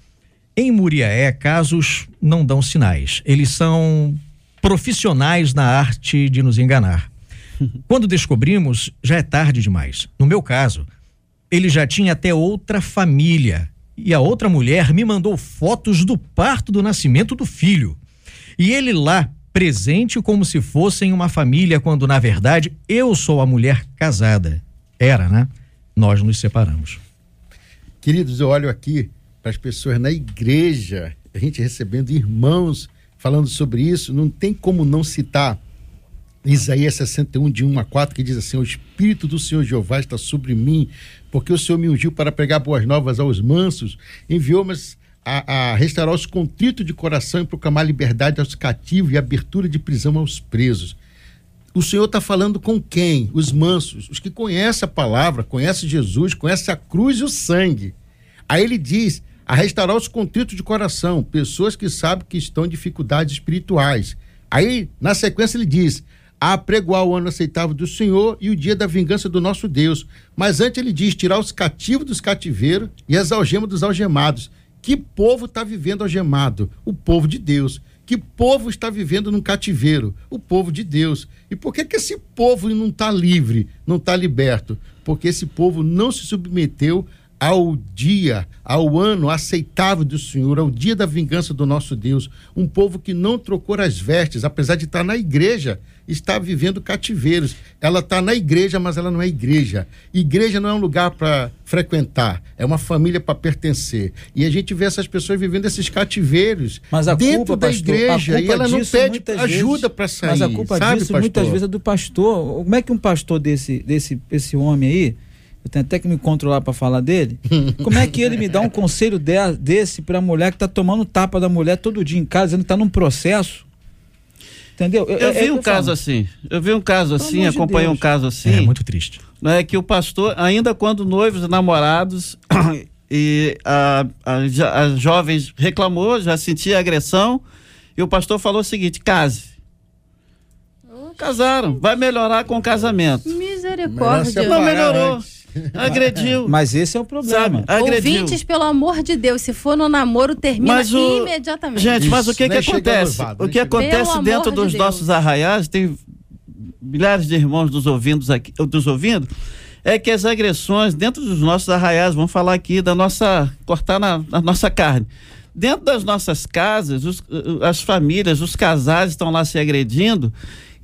em Muriaé, casos não dão sinais. Eles são profissionais na arte de nos enganar. Quando descobrimos, já é tarde demais. No meu caso, ele já tinha até outra família. E a outra mulher me mandou fotos do parto do nascimento do filho. E ele lá, presente como se fossem uma família, quando na verdade eu sou a mulher casada. Era, né? Nós nos separamos. Queridos, eu olho aqui para as pessoas na igreja, a gente recebendo irmãos falando sobre isso, não tem como não citar Isaías 61, de 1 a 4, que diz assim: O Espírito do Senhor Jeová está sobre mim, porque o Senhor me ungiu para pregar boas novas aos mansos, enviou-me a, a, restaurar os contritos de coração e proclamar liberdade aos cativos e abertura de prisão aos presos. O Senhor está falando com quem? Os mansos, os que conhecem a palavra, conhecem Jesus, conhecem a cruz e o sangue. Aí ele diz: a restaurar os contritos de coração, pessoas que sabem que estão em dificuldades espirituais. Aí, na sequência, ele diz: a apregoar o ano aceitável do Senhor e o dia da vingança do nosso Deus. Mas antes ele diz: tirar os cativos dos cativeiros e as algemas dos algemados. Que povo está vivendo algemado? O povo de Deus. Que povo está vivendo num cativeiro? O povo de Deus. E por que, que esse povo não está livre, não está liberto? Porque esse povo não se submeteu ao dia, ao ano aceitável do Senhor, ao dia da vingança do nosso Deus. Um povo que não trocou as vestes, apesar de estar na igreja, está vivendo cativeiros. Ela está na igreja, mas ela não é igreja. Igreja não é um lugar para frequentar, é uma família para pertencer. E a gente vê essas pessoas vivendo esses cativeiros mas a dentro culpa, da pastor, igreja e ela não pede ajuda para sair. Mas a culpa sabe, disso pastor? muitas vezes é do pastor. Como é que um pastor desse, desse esse homem aí eu tenho até que me controlar para falar dele. Como é que ele me dá um conselho de, desse para a mulher que está tomando tapa da mulher todo dia em casa, dizendo que está num processo? Entendeu? Eu, eu é, vi é um caso assim. Eu vi um caso Pelo assim, acompanhei de um caso assim. É muito triste. É que o pastor, ainda quando noivos, namorados, e a, a, a jovem reclamou, já sentia agressão, e o pastor falou o seguinte: case. Casaram, vai melhorar com o casamento. Misericórdia. Não melhorou. Agrediu. Mas esse é o problema. Sabe? Agrediu. Ouvintes, pelo amor de Deus, se for no namoro, termina o... imediatamente. Gente, mas o que que acontece? O que acontece dentro dos de nossos arraiais, tem milhares de irmãos dos ouvindo aqui, dos ouvindo, é que as agressões dentro dos nossos arraiais, vamos falar aqui da nossa, cortar na, na nossa carne. Dentro das nossas casas, os, as famílias, os casais estão lá se agredindo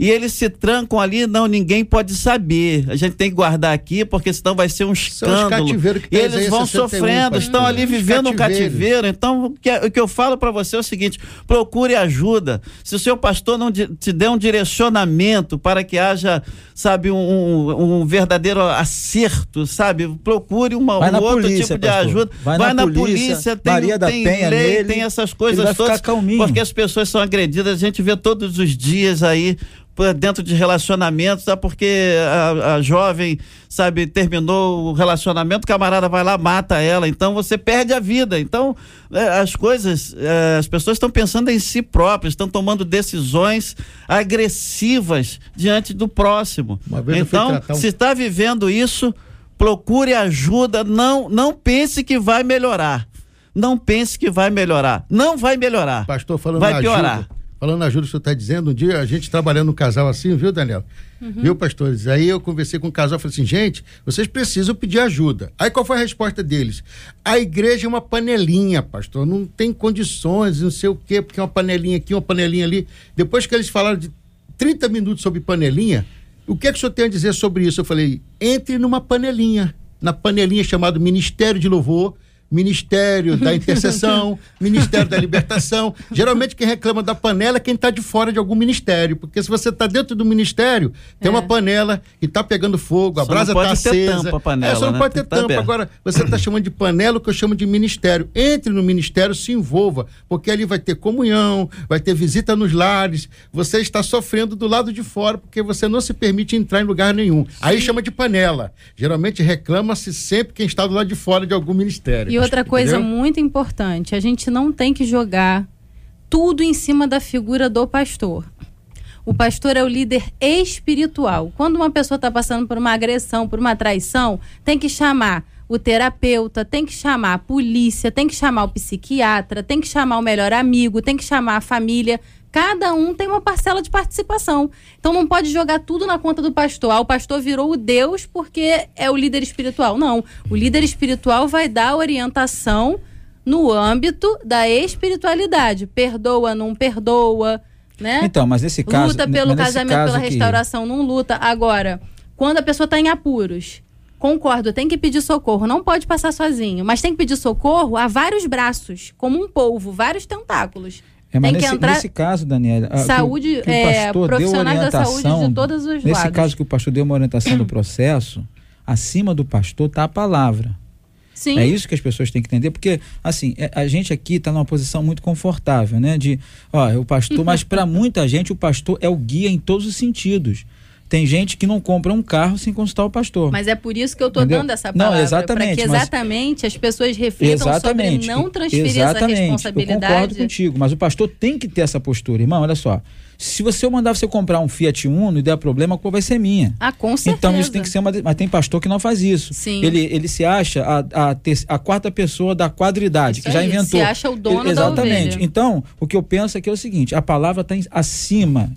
e eles se trancam ali, não, ninguém pode saber. A gente tem que guardar aqui, porque senão vai ser um escândalo. e eles vão sofrendo, estão ali vivendo um cativeiro. Então, o que, o que eu falo para você é o seguinte: procure ajuda. Se o seu pastor não te der um direcionamento para que haja, sabe, um, um verdadeiro acerto, sabe? Procure uma, um outro polícia, tipo de pastor. ajuda. Vai, vai na, na, polícia, polícia tem, Maria da tem Penha lei, nele, tem essas coisas todas. Porque as pessoas são agredidas, a gente vê todos os dias aí dentro de relacionamentos, tá? porque a, a, jovem, sabe, terminou o relacionamento, o camarada vai lá, mata ela, então você perde a vida. Então, é, as coisas, é, as pessoas estão pensando em si próprias, estão tomando decisões agressivas diante do próximo. Então, um... se está vivendo isso, procure ajuda, não, não pense que vai melhorar. Não pense que vai melhorar. Não vai melhorar. Pastor, falando vai piorar. Ajuda falando ajuda que o senhor está dizendo, um dia a gente trabalhando no casal assim, viu, Daniel? Uhum. Viu, pastores? Aí eu conversei com o casal e falei assim, gente, vocês precisam pedir ajuda. Aí qual foi a resposta deles? A igreja é uma panelinha, pastor, não tem condições, não sei o quê, porque é uma panelinha aqui, uma panelinha ali. Depois que eles falaram de 30 minutos sobre panelinha, o que é que o senhor tem a dizer sobre isso? Eu falei, entre numa panelinha, na panelinha chamada Ministério de Louvor, Ministério da Intercessão, Ministério da Libertação. Geralmente quem reclama da panela é quem está de fora de algum ministério, porque se você está dentro do ministério, tem é. uma panela que está pegando fogo, a Só brasa está acesa. Tampa, panela, é, só não né? pode ter tá tampa. Aberto. Agora, você está chamando de panela o que eu chamo de ministério. Entre no ministério, se envolva, porque ali vai ter comunhão, vai ter visita nos lares. Você está sofrendo do lado de fora, porque você não se permite entrar em lugar nenhum. Sim. Aí chama de panela. Geralmente reclama-se sempre quem está do lado de fora de algum ministério. E outra coisa Entendeu? muito importante, a gente não tem que jogar tudo em cima da figura do pastor. O pastor é o líder espiritual. Quando uma pessoa está passando por uma agressão, por uma traição, tem que chamar o terapeuta, tem que chamar a polícia, tem que chamar o psiquiatra, tem que chamar o melhor amigo, tem que chamar a família. Cada um tem uma parcela de participação. Então não pode jogar tudo na conta do pastor. Ah, o pastor virou o Deus porque é o líder espiritual. Não. O líder espiritual vai dar orientação no âmbito da espiritualidade. Perdoa, não perdoa, né? Então, mas nesse caso. Luta pelo casamento, caso pela restauração, não luta. Agora, quando a pessoa está em apuros, concordo, tem que pedir socorro, não pode passar sozinho, mas tem que pedir socorro a vários braços, como um polvo, vários tentáculos. É, mas nesse, entrar... nesse, caso, Daniela, saúde, que, que é, profissionais da saúde de todos os nesse lados. Nesse caso que o pastor deu uma orientação do processo, acima do pastor está a palavra. Sim. É isso que as pessoas têm que entender, porque assim, é, a gente aqui está numa posição muito confortável, né? De, ó, o pastor, mas para muita gente o pastor é o guia em todos os sentidos. Tem gente que não compra um carro sem consultar o pastor. Mas é por isso que eu estou dando essa palavra. Não, exatamente. Que exatamente as pessoas reflitam exatamente, sobre não transferir exatamente, essa responsabilidade. Eu concordo contigo, mas o pastor tem que ter essa postura. Irmão, olha só. Se você mandar você comprar um Fiat Uno e der problema, a culpa vai ser minha. Ah, com certeza. Então isso tem que ser uma. Mas tem pastor que não faz isso. Sim. Ele, ele se acha a, a, ter, a quarta pessoa da quadridade, isso que já inventou. Se acha o dono ele, Exatamente. Então, o que eu penso é que é o seguinte: a palavra está acima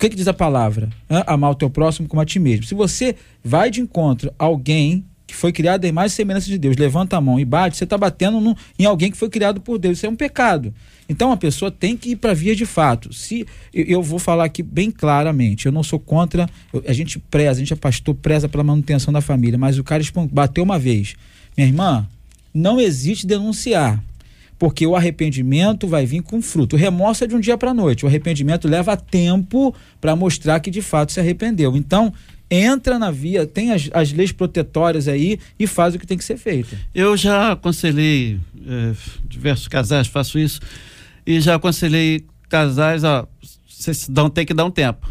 que, que diz a palavra? Hã? Amar o teu próximo como a ti mesmo. Se você vai de encontro a alguém que foi criado em mais semelhança de Deus, levanta a mão e bate, você está batendo no, em alguém que foi criado por Deus. Isso é um pecado. Então a pessoa tem que ir para via de fato. Se eu, eu, vou falar aqui bem claramente, eu não sou contra, eu, a gente preza, a gente é pastor, preza pela manutenção da família, mas o cara bateu uma vez. Minha irmã, não existe denunciar porque o arrependimento vai vir com fruto. O remorso é de um dia para a noite. O arrependimento leva tempo para mostrar que de fato se arrependeu. Então, entra na via, tem as, as leis protetórias aí e faz o que tem que ser feito. Eu já aconselhei é, diversos casais, faço isso, e já aconselhei casais, ó, vocês dão, tem que dar um tempo.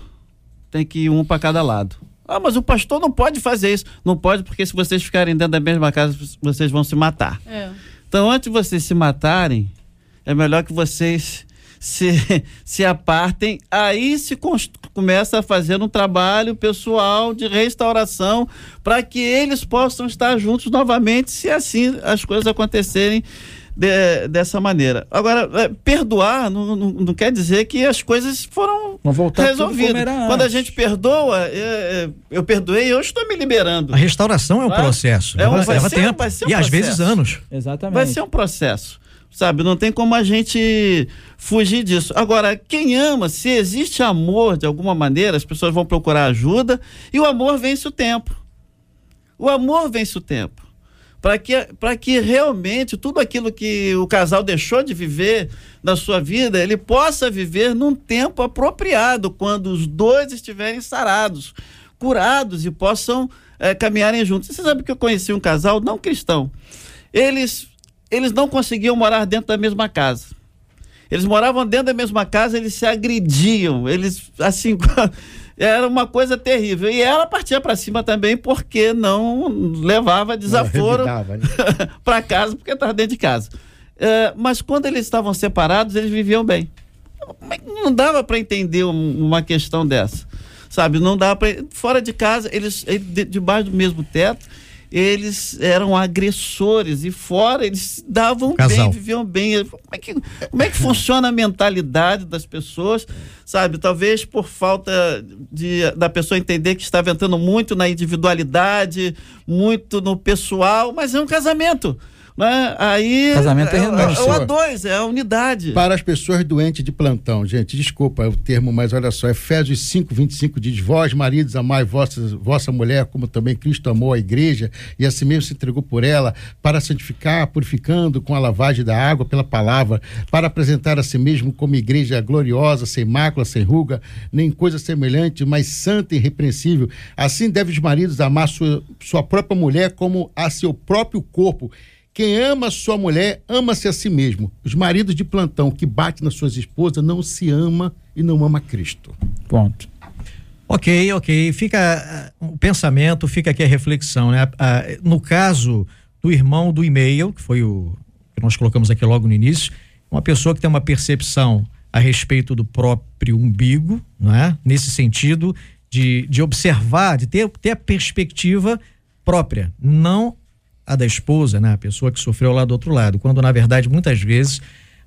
Tem que ir um para cada lado. Ah, mas o pastor não pode fazer isso. Não pode, porque se vocês ficarem dentro da mesma casa, vocês vão se matar. É. Então, antes de vocês se matarem, é melhor que vocês se, se apartem. Aí se começa a fazer um trabalho pessoal de restauração para que eles possam estar juntos novamente, se assim as coisas acontecerem de, dessa maneira. Agora, é, perdoar não, não, não, quer dizer que as coisas foram resolvidas. Quando a gente perdoa, é, é, eu perdoei, eu estou me liberando. A restauração é um processo. É um, leva, leva ser, tempo. Um e processo. às vezes anos. Exatamente. Vai ser um processo. Sabe, não tem como a gente fugir disso. Agora, quem ama, se existe amor de alguma maneira, as pessoas vão procurar ajuda e o amor vence o tempo. O amor vence o tempo para que, que realmente tudo aquilo que o casal deixou de viver na sua vida, ele possa viver num tempo apropriado, quando os dois estiverem sarados, curados e possam é, caminharem juntos. Você sabe que eu conheci um casal não cristão. Eles, eles não conseguiam morar dentro da mesma casa. Eles moravam dentro da mesma casa, eles se agrediam, eles assim era uma coisa terrível. E ela partia para cima também porque não levava desaforo né? para casa, porque estava dentro de casa. É, mas quando eles estavam separados, eles viviam bem. Não dava para entender uma questão dessa. Sabe, não dava para. Fora de casa, eles, debaixo do mesmo teto, eles eram agressores e fora eles davam Casal. bem, viviam bem. Como é, que, como é que funciona a mentalidade das pessoas, sabe? Talvez por falta de, da pessoa entender que estava entrando muito na individualidade, muito no pessoal, mas é um casamento. Aí. Casamento é. É, é, o A2, é a unidade. Para as pessoas doentes de plantão, gente, desculpa o termo, mas olha só, Efésios 5, 25 diz: Vós, maridos, amai vossa, vossa mulher, como também Cristo amou a igreja, e assim mesmo se entregou por ela, para santificar, purificando com a lavagem da água pela palavra, para apresentar a si mesmo como igreja gloriosa, sem mácula, sem ruga, nem coisa semelhante, mas santa e irrepreensível. Assim deve os maridos amar sua, sua própria mulher como a seu próprio corpo. Quem ama sua mulher, ama-se a si mesmo. Os maridos de plantão que batem nas suas esposas não se ama e não ama Cristo. Ponto. Ok, ok. Fica uh, o pensamento, fica aqui a reflexão, né? Uh, no caso do irmão do e-mail, que foi o que nós colocamos aqui logo no início, uma pessoa que tem uma percepção a respeito do próprio umbigo, não é? Nesse sentido de, de observar, de ter, ter a perspectiva própria, não a da esposa, né? A pessoa que sofreu lá do outro lado. Quando, na verdade, muitas vezes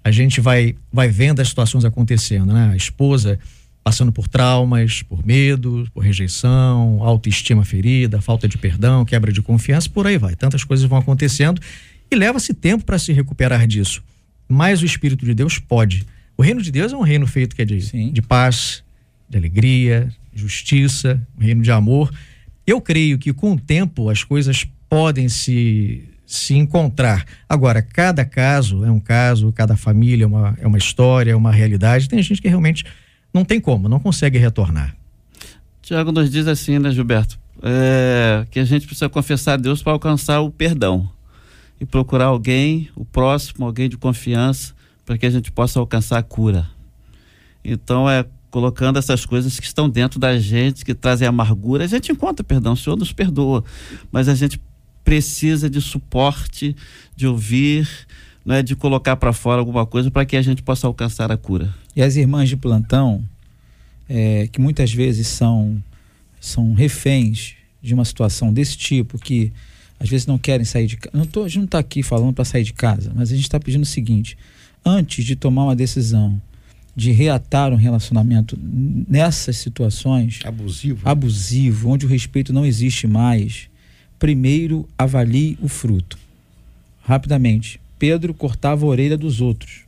a gente vai, vai vendo as situações acontecendo, né? A esposa passando por traumas, por medo, por rejeição, autoestima ferida, falta de perdão, quebra de confiança, por aí vai. Tantas coisas vão acontecendo e leva-se tempo para se recuperar disso. Mas o Espírito de Deus pode. O reino de Deus é um reino feito que é de, de paz, de alegria, justiça, um reino de amor. Eu creio que com o tempo as coisas podem se, se encontrar. Agora, cada caso é um caso, cada família é uma, é uma história, é uma realidade. Tem gente que realmente não tem como, não consegue retornar. Tiago nos diz assim, né, Gilberto? É, que a gente precisa confessar a Deus para alcançar o perdão e procurar alguém, o próximo, alguém de confiança, para que a gente possa alcançar a cura. Então, é colocando essas coisas que estão dentro da gente, que trazem amargura. A gente encontra perdão, o Senhor nos perdoa, mas a gente precisa de suporte, de ouvir, né, de colocar para fora alguma coisa para que a gente possa alcançar a cura. E as irmãs de plantão, é, que muitas vezes são, são reféns de uma situação desse tipo, que às vezes não querem sair de casa. Não tô, a gente não está aqui falando para sair de casa, mas a gente está pedindo o seguinte: antes de tomar uma decisão de reatar um relacionamento nessas situações abusivo, abusivo, onde o respeito não existe mais, primeiro avalie o fruto. Rapidamente, Pedro cortava a orelha dos outros.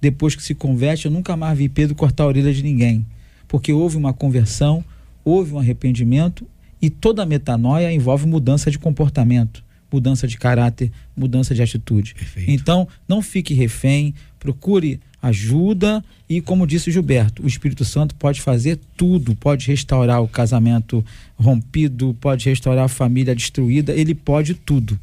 Depois que se converte, eu nunca mais vi Pedro cortar a orelha de ninguém, porque houve uma conversão, houve um arrependimento e toda metanoia envolve mudança de comportamento, mudança de caráter, mudança de atitude. Perfeito. Então, não fique refém, procure ajuda e, como disse Gilberto, o Espírito Santo pode fazer tudo, pode restaurar o casamento rompido, pode restaurar a família destruída, ele pode tudo.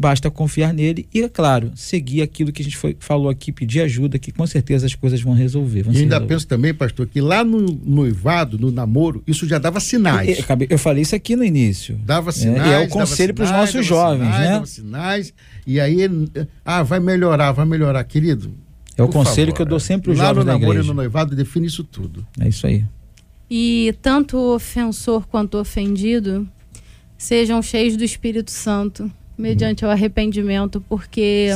Basta confiar nele e, é claro, seguir aquilo que a gente foi, falou aqui, pedir ajuda, que com certeza as coisas vão resolver. Vão e ainda resolver. penso também, pastor, que lá no noivado, no namoro, isso já dava sinais. Eu, eu falei isso aqui no início. Dava sinais. É, é o conselho para os nossos jovens, sinais, né? Dava sinais. E aí, ah, vai melhorar, vai melhorar, querido é o conselho favor, que eu dou sempre aos jovens no namoro igreja. e no noivado define isso tudo. É isso aí. E tanto o ofensor quanto o ofendido sejam cheios do Espírito Santo, mediante o arrependimento, porque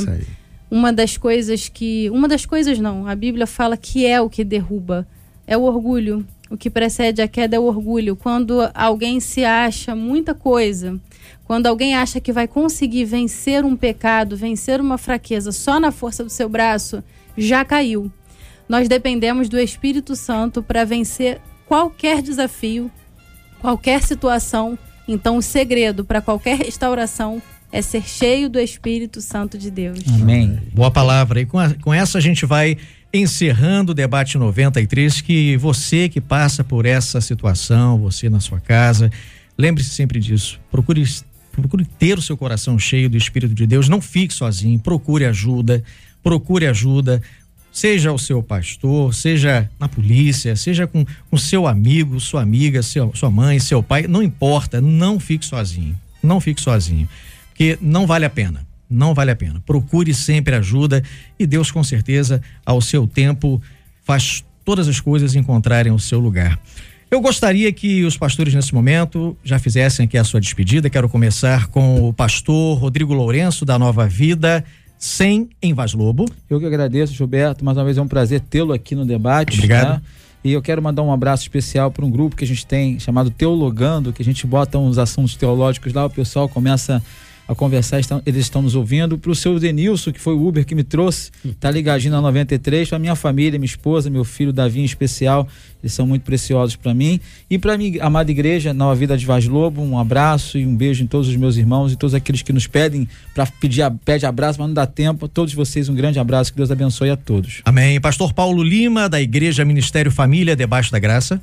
uma das coisas que, uma das coisas não, a Bíblia fala que é o que derruba, é o orgulho. O que precede a queda é o orgulho. Quando alguém se acha muita coisa, quando alguém acha que vai conseguir vencer um pecado, vencer uma fraqueza só na força do seu braço, já caiu. Nós dependemos do Espírito Santo para vencer qualquer desafio, qualquer situação. Então, o segredo para qualquer restauração é ser cheio do Espírito Santo de Deus. Amém. Boa palavra. E com, a, com essa a gente vai encerrando o debate 93. Que você que passa por essa situação, você na sua casa, lembre-se sempre disso. Procure, procure ter o seu coração cheio do Espírito de Deus. Não fique sozinho. Procure ajuda procure ajuda, seja o seu pastor, seja na polícia, seja com o seu amigo, sua amiga, seu, sua mãe, seu pai, não importa, não fique sozinho, não fique sozinho, porque não vale a pena, não vale a pena. Procure sempre ajuda e Deus com certeza ao seu tempo faz todas as coisas encontrarem o seu lugar. Eu gostaria que os pastores nesse momento já fizessem aqui a sua despedida. Quero começar com o pastor Rodrigo Lourenço da Nova Vida 100 em Vaz Lobo. Eu que agradeço, Gilberto. Mais uma vez é um prazer tê-lo aqui no debate. Obrigado. Né? E eu quero mandar um abraço especial para um grupo que a gente tem chamado Teologando, que a gente bota uns assuntos teológicos lá, o pessoal começa a conversar, estão, eles estão nos ouvindo. Para o seu Denilson, que foi o Uber que me trouxe, tá ligadinho na 93. Para minha família, minha esposa, meu filho Davi em especial, eles são muito preciosos para mim. E para minha amada igreja, Nova Vida de Vaz Lobo, um abraço e um beijo em todos os meus irmãos e todos aqueles que nos pedem para pedir pede abraço, mas não dá tempo. A todos vocês um grande abraço, que Deus abençoe a todos. Amém. Pastor Paulo Lima, da Igreja Ministério Família, debaixo da graça.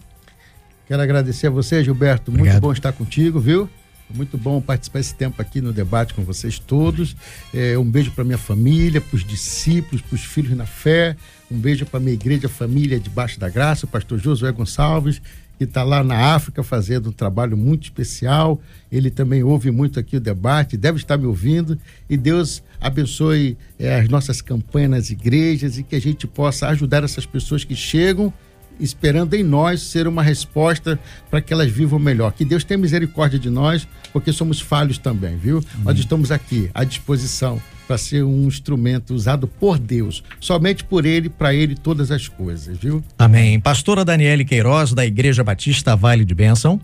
Quero agradecer a você, Gilberto. Obrigado. Muito bom estar contigo, viu? Muito bom participar esse tempo aqui no debate com vocês todos. É, um beijo para minha família, para os discípulos, para os filhos na fé. Um beijo para minha igreja família debaixo da graça, o pastor Josué Gonçalves, que está lá na África fazendo um trabalho muito especial. Ele também ouve muito aqui o debate, deve estar me ouvindo. E Deus abençoe é, as nossas campanhas nas igrejas e que a gente possa ajudar essas pessoas que chegam esperando em nós ser uma resposta para que elas vivam melhor. Que Deus tenha misericórdia de nós, porque somos falhos também, viu? Uhum. Nós estamos aqui à disposição para ser um instrumento usado por Deus, somente por Ele, para Ele todas as coisas, viu? Amém. Pastora Daniele Queiroz, da Igreja Batista Vale de Bênção.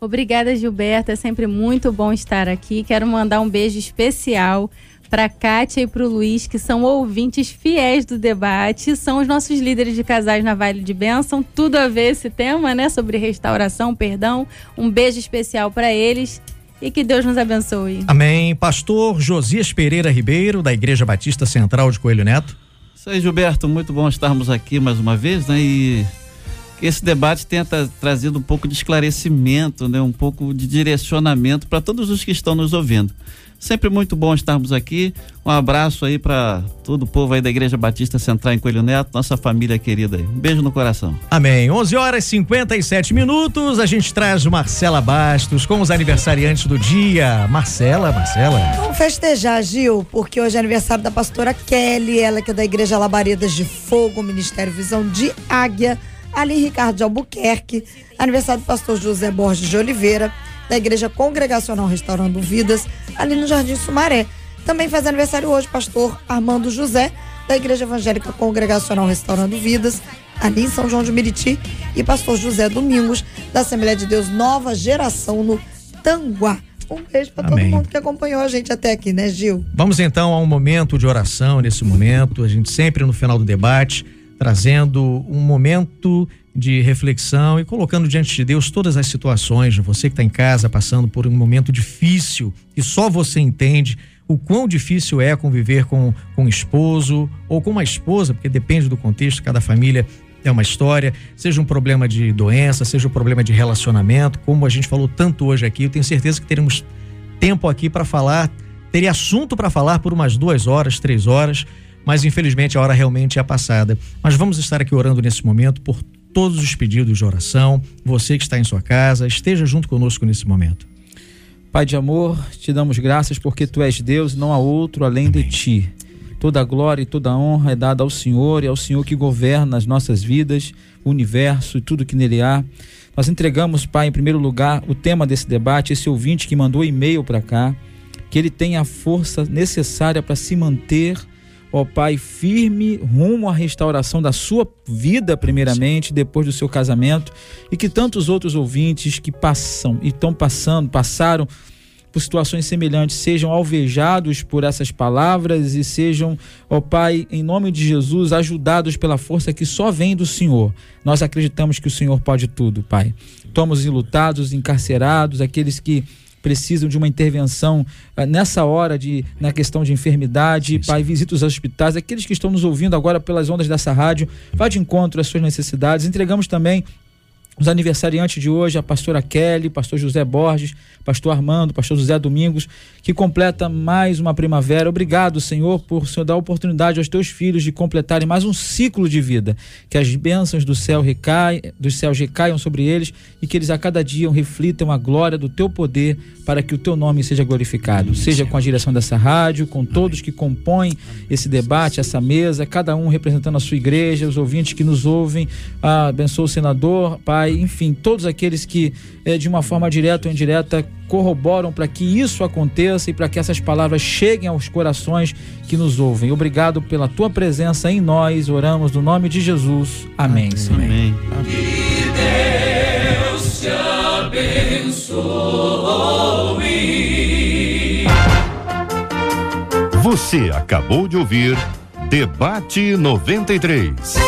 Obrigada, Gilberto. É sempre muito bom estar aqui. Quero mandar um beijo especial para Kátia e para o Luiz, que são ouvintes fiéis do debate, são os nossos líderes de casais na Vale de Bênção. Tudo a ver esse tema, né? Sobre restauração, perdão. Um beijo especial para eles e que Deus nos abençoe. Amém. Pastor Josias Pereira Ribeiro, da Igreja Batista Central de Coelho Neto. Isso aí, Gilberto. Muito bom estarmos aqui mais uma vez, né? E esse debate tenha trazido um pouco de esclarecimento, né? Um pouco de direcionamento para todos os que estão nos ouvindo. Sempre muito bom estarmos aqui. Um abraço aí para todo o povo aí da Igreja Batista Central em Coelho Neto, nossa família querida aí. Um beijo no coração. Amém. 11 horas e 57 minutos. A gente traz Marcela Bastos com os aniversariantes do dia. Marcela, Marcela. Vamos festejar, Gil, porque hoje é aniversário da pastora Kelly, ela que é da Igreja Labaredas de Fogo, Ministério Visão de Águia. Ali Ricardo de Albuquerque, aniversário do pastor José Borges de Oliveira da Igreja Congregacional Restaurando Vidas, ali no Jardim Sumaré. Também faz aniversário hoje pastor Armando José, da Igreja Evangélica Congregacional Restaurando Vidas, ali em São João de Meriti, e pastor José Domingos, da Assembleia de Deus Nova Geração no Tanguá. Um beijo para todo mundo que acompanhou a gente até aqui, né, Gil? Vamos então a um momento de oração nesse momento. A gente sempre no final do debate trazendo um momento de reflexão e colocando diante de Deus todas as situações, você que está em casa passando por um momento difícil e só você entende o quão difícil é conviver com, com um esposo ou com uma esposa, porque depende do contexto, cada família é uma história, seja um problema de doença, seja um problema de relacionamento, como a gente falou tanto hoje aqui, eu tenho certeza que teremos tempo aqui para falar, teria assunto para falar por umas duas horas, três horas, mas infelizmente a hora realmente é passada. Mas vamos estar aqui orando nesse momento por todos os pedidos de oração. Você que está em sua casa, esteja junto conosco nesse momento. Pai de amor, te damos graças porque tu és Deus, não há outro além Amém. de ti. Toda a glória e toda a honra é dada ao Senhor e ao Senhor que governa as nossas vidas, o universo e tudo que nele há. Nós entregamos, Pai, em primeiro lugar, o tema desse debate, esse ouvinte que mandou e-mail para cá, que ele tenha a força necessária para se manter ó Pai, firme rumo à restauração da sua vida, primeiramente, depois do seu casamento, e que tantos outros ouvintes que passam e estão passando, passaram por situações semelhantes, sejam alvejados por essas palavras e sejam, ó Pai, em nome de Jesus, ajudados pela força que só vem do Senhor. Nós acreditamos que o Senhor pode tudo, Pai. Toma os enlutados, encarcerados, aqueles que precisam de uma intervenção uh, nessa hora de na questão de enfermidade, sim, sim. pai, visita os hospitais, aqueles que estão nos ouvindo agora pelas ondas dessa rádio, vá de encontro às suas necessidades. Entregamos também os aniversariantes de hoje, a pastora Kelly, pastor José Borges, pastor Armando, pastor José Domingos, que completa mais uma primavera. Obrigado, Senhor, por Senhor dar oportunidade aos teus filhos de completarem mais um ciclo de vida. Que as bênçãos do céu recai, dos céus recaiam sobre eles e que eles a cada dia reflitam a glória do teu poder para que o teu nome seja glorificado. Seja com a direção dessa rádio, com todos que compõem esse debate, essa mesa, cada um representando a sua igreja, os ouvintes que nos ouvem. Ah, abençoa o senador, Pai Pai, enfim, todos aqueles que eh, de uma forma direta ou indireta corroboram para que isso aconteça e para que essas palavras cheguem aos corações que nos ouvem. Obrigado pela tua presença em nós. Oramos no nome de Jesus. Amém. Amém. Amém. Que Deus te abençoe. Você acabou de ouvir Debate 93.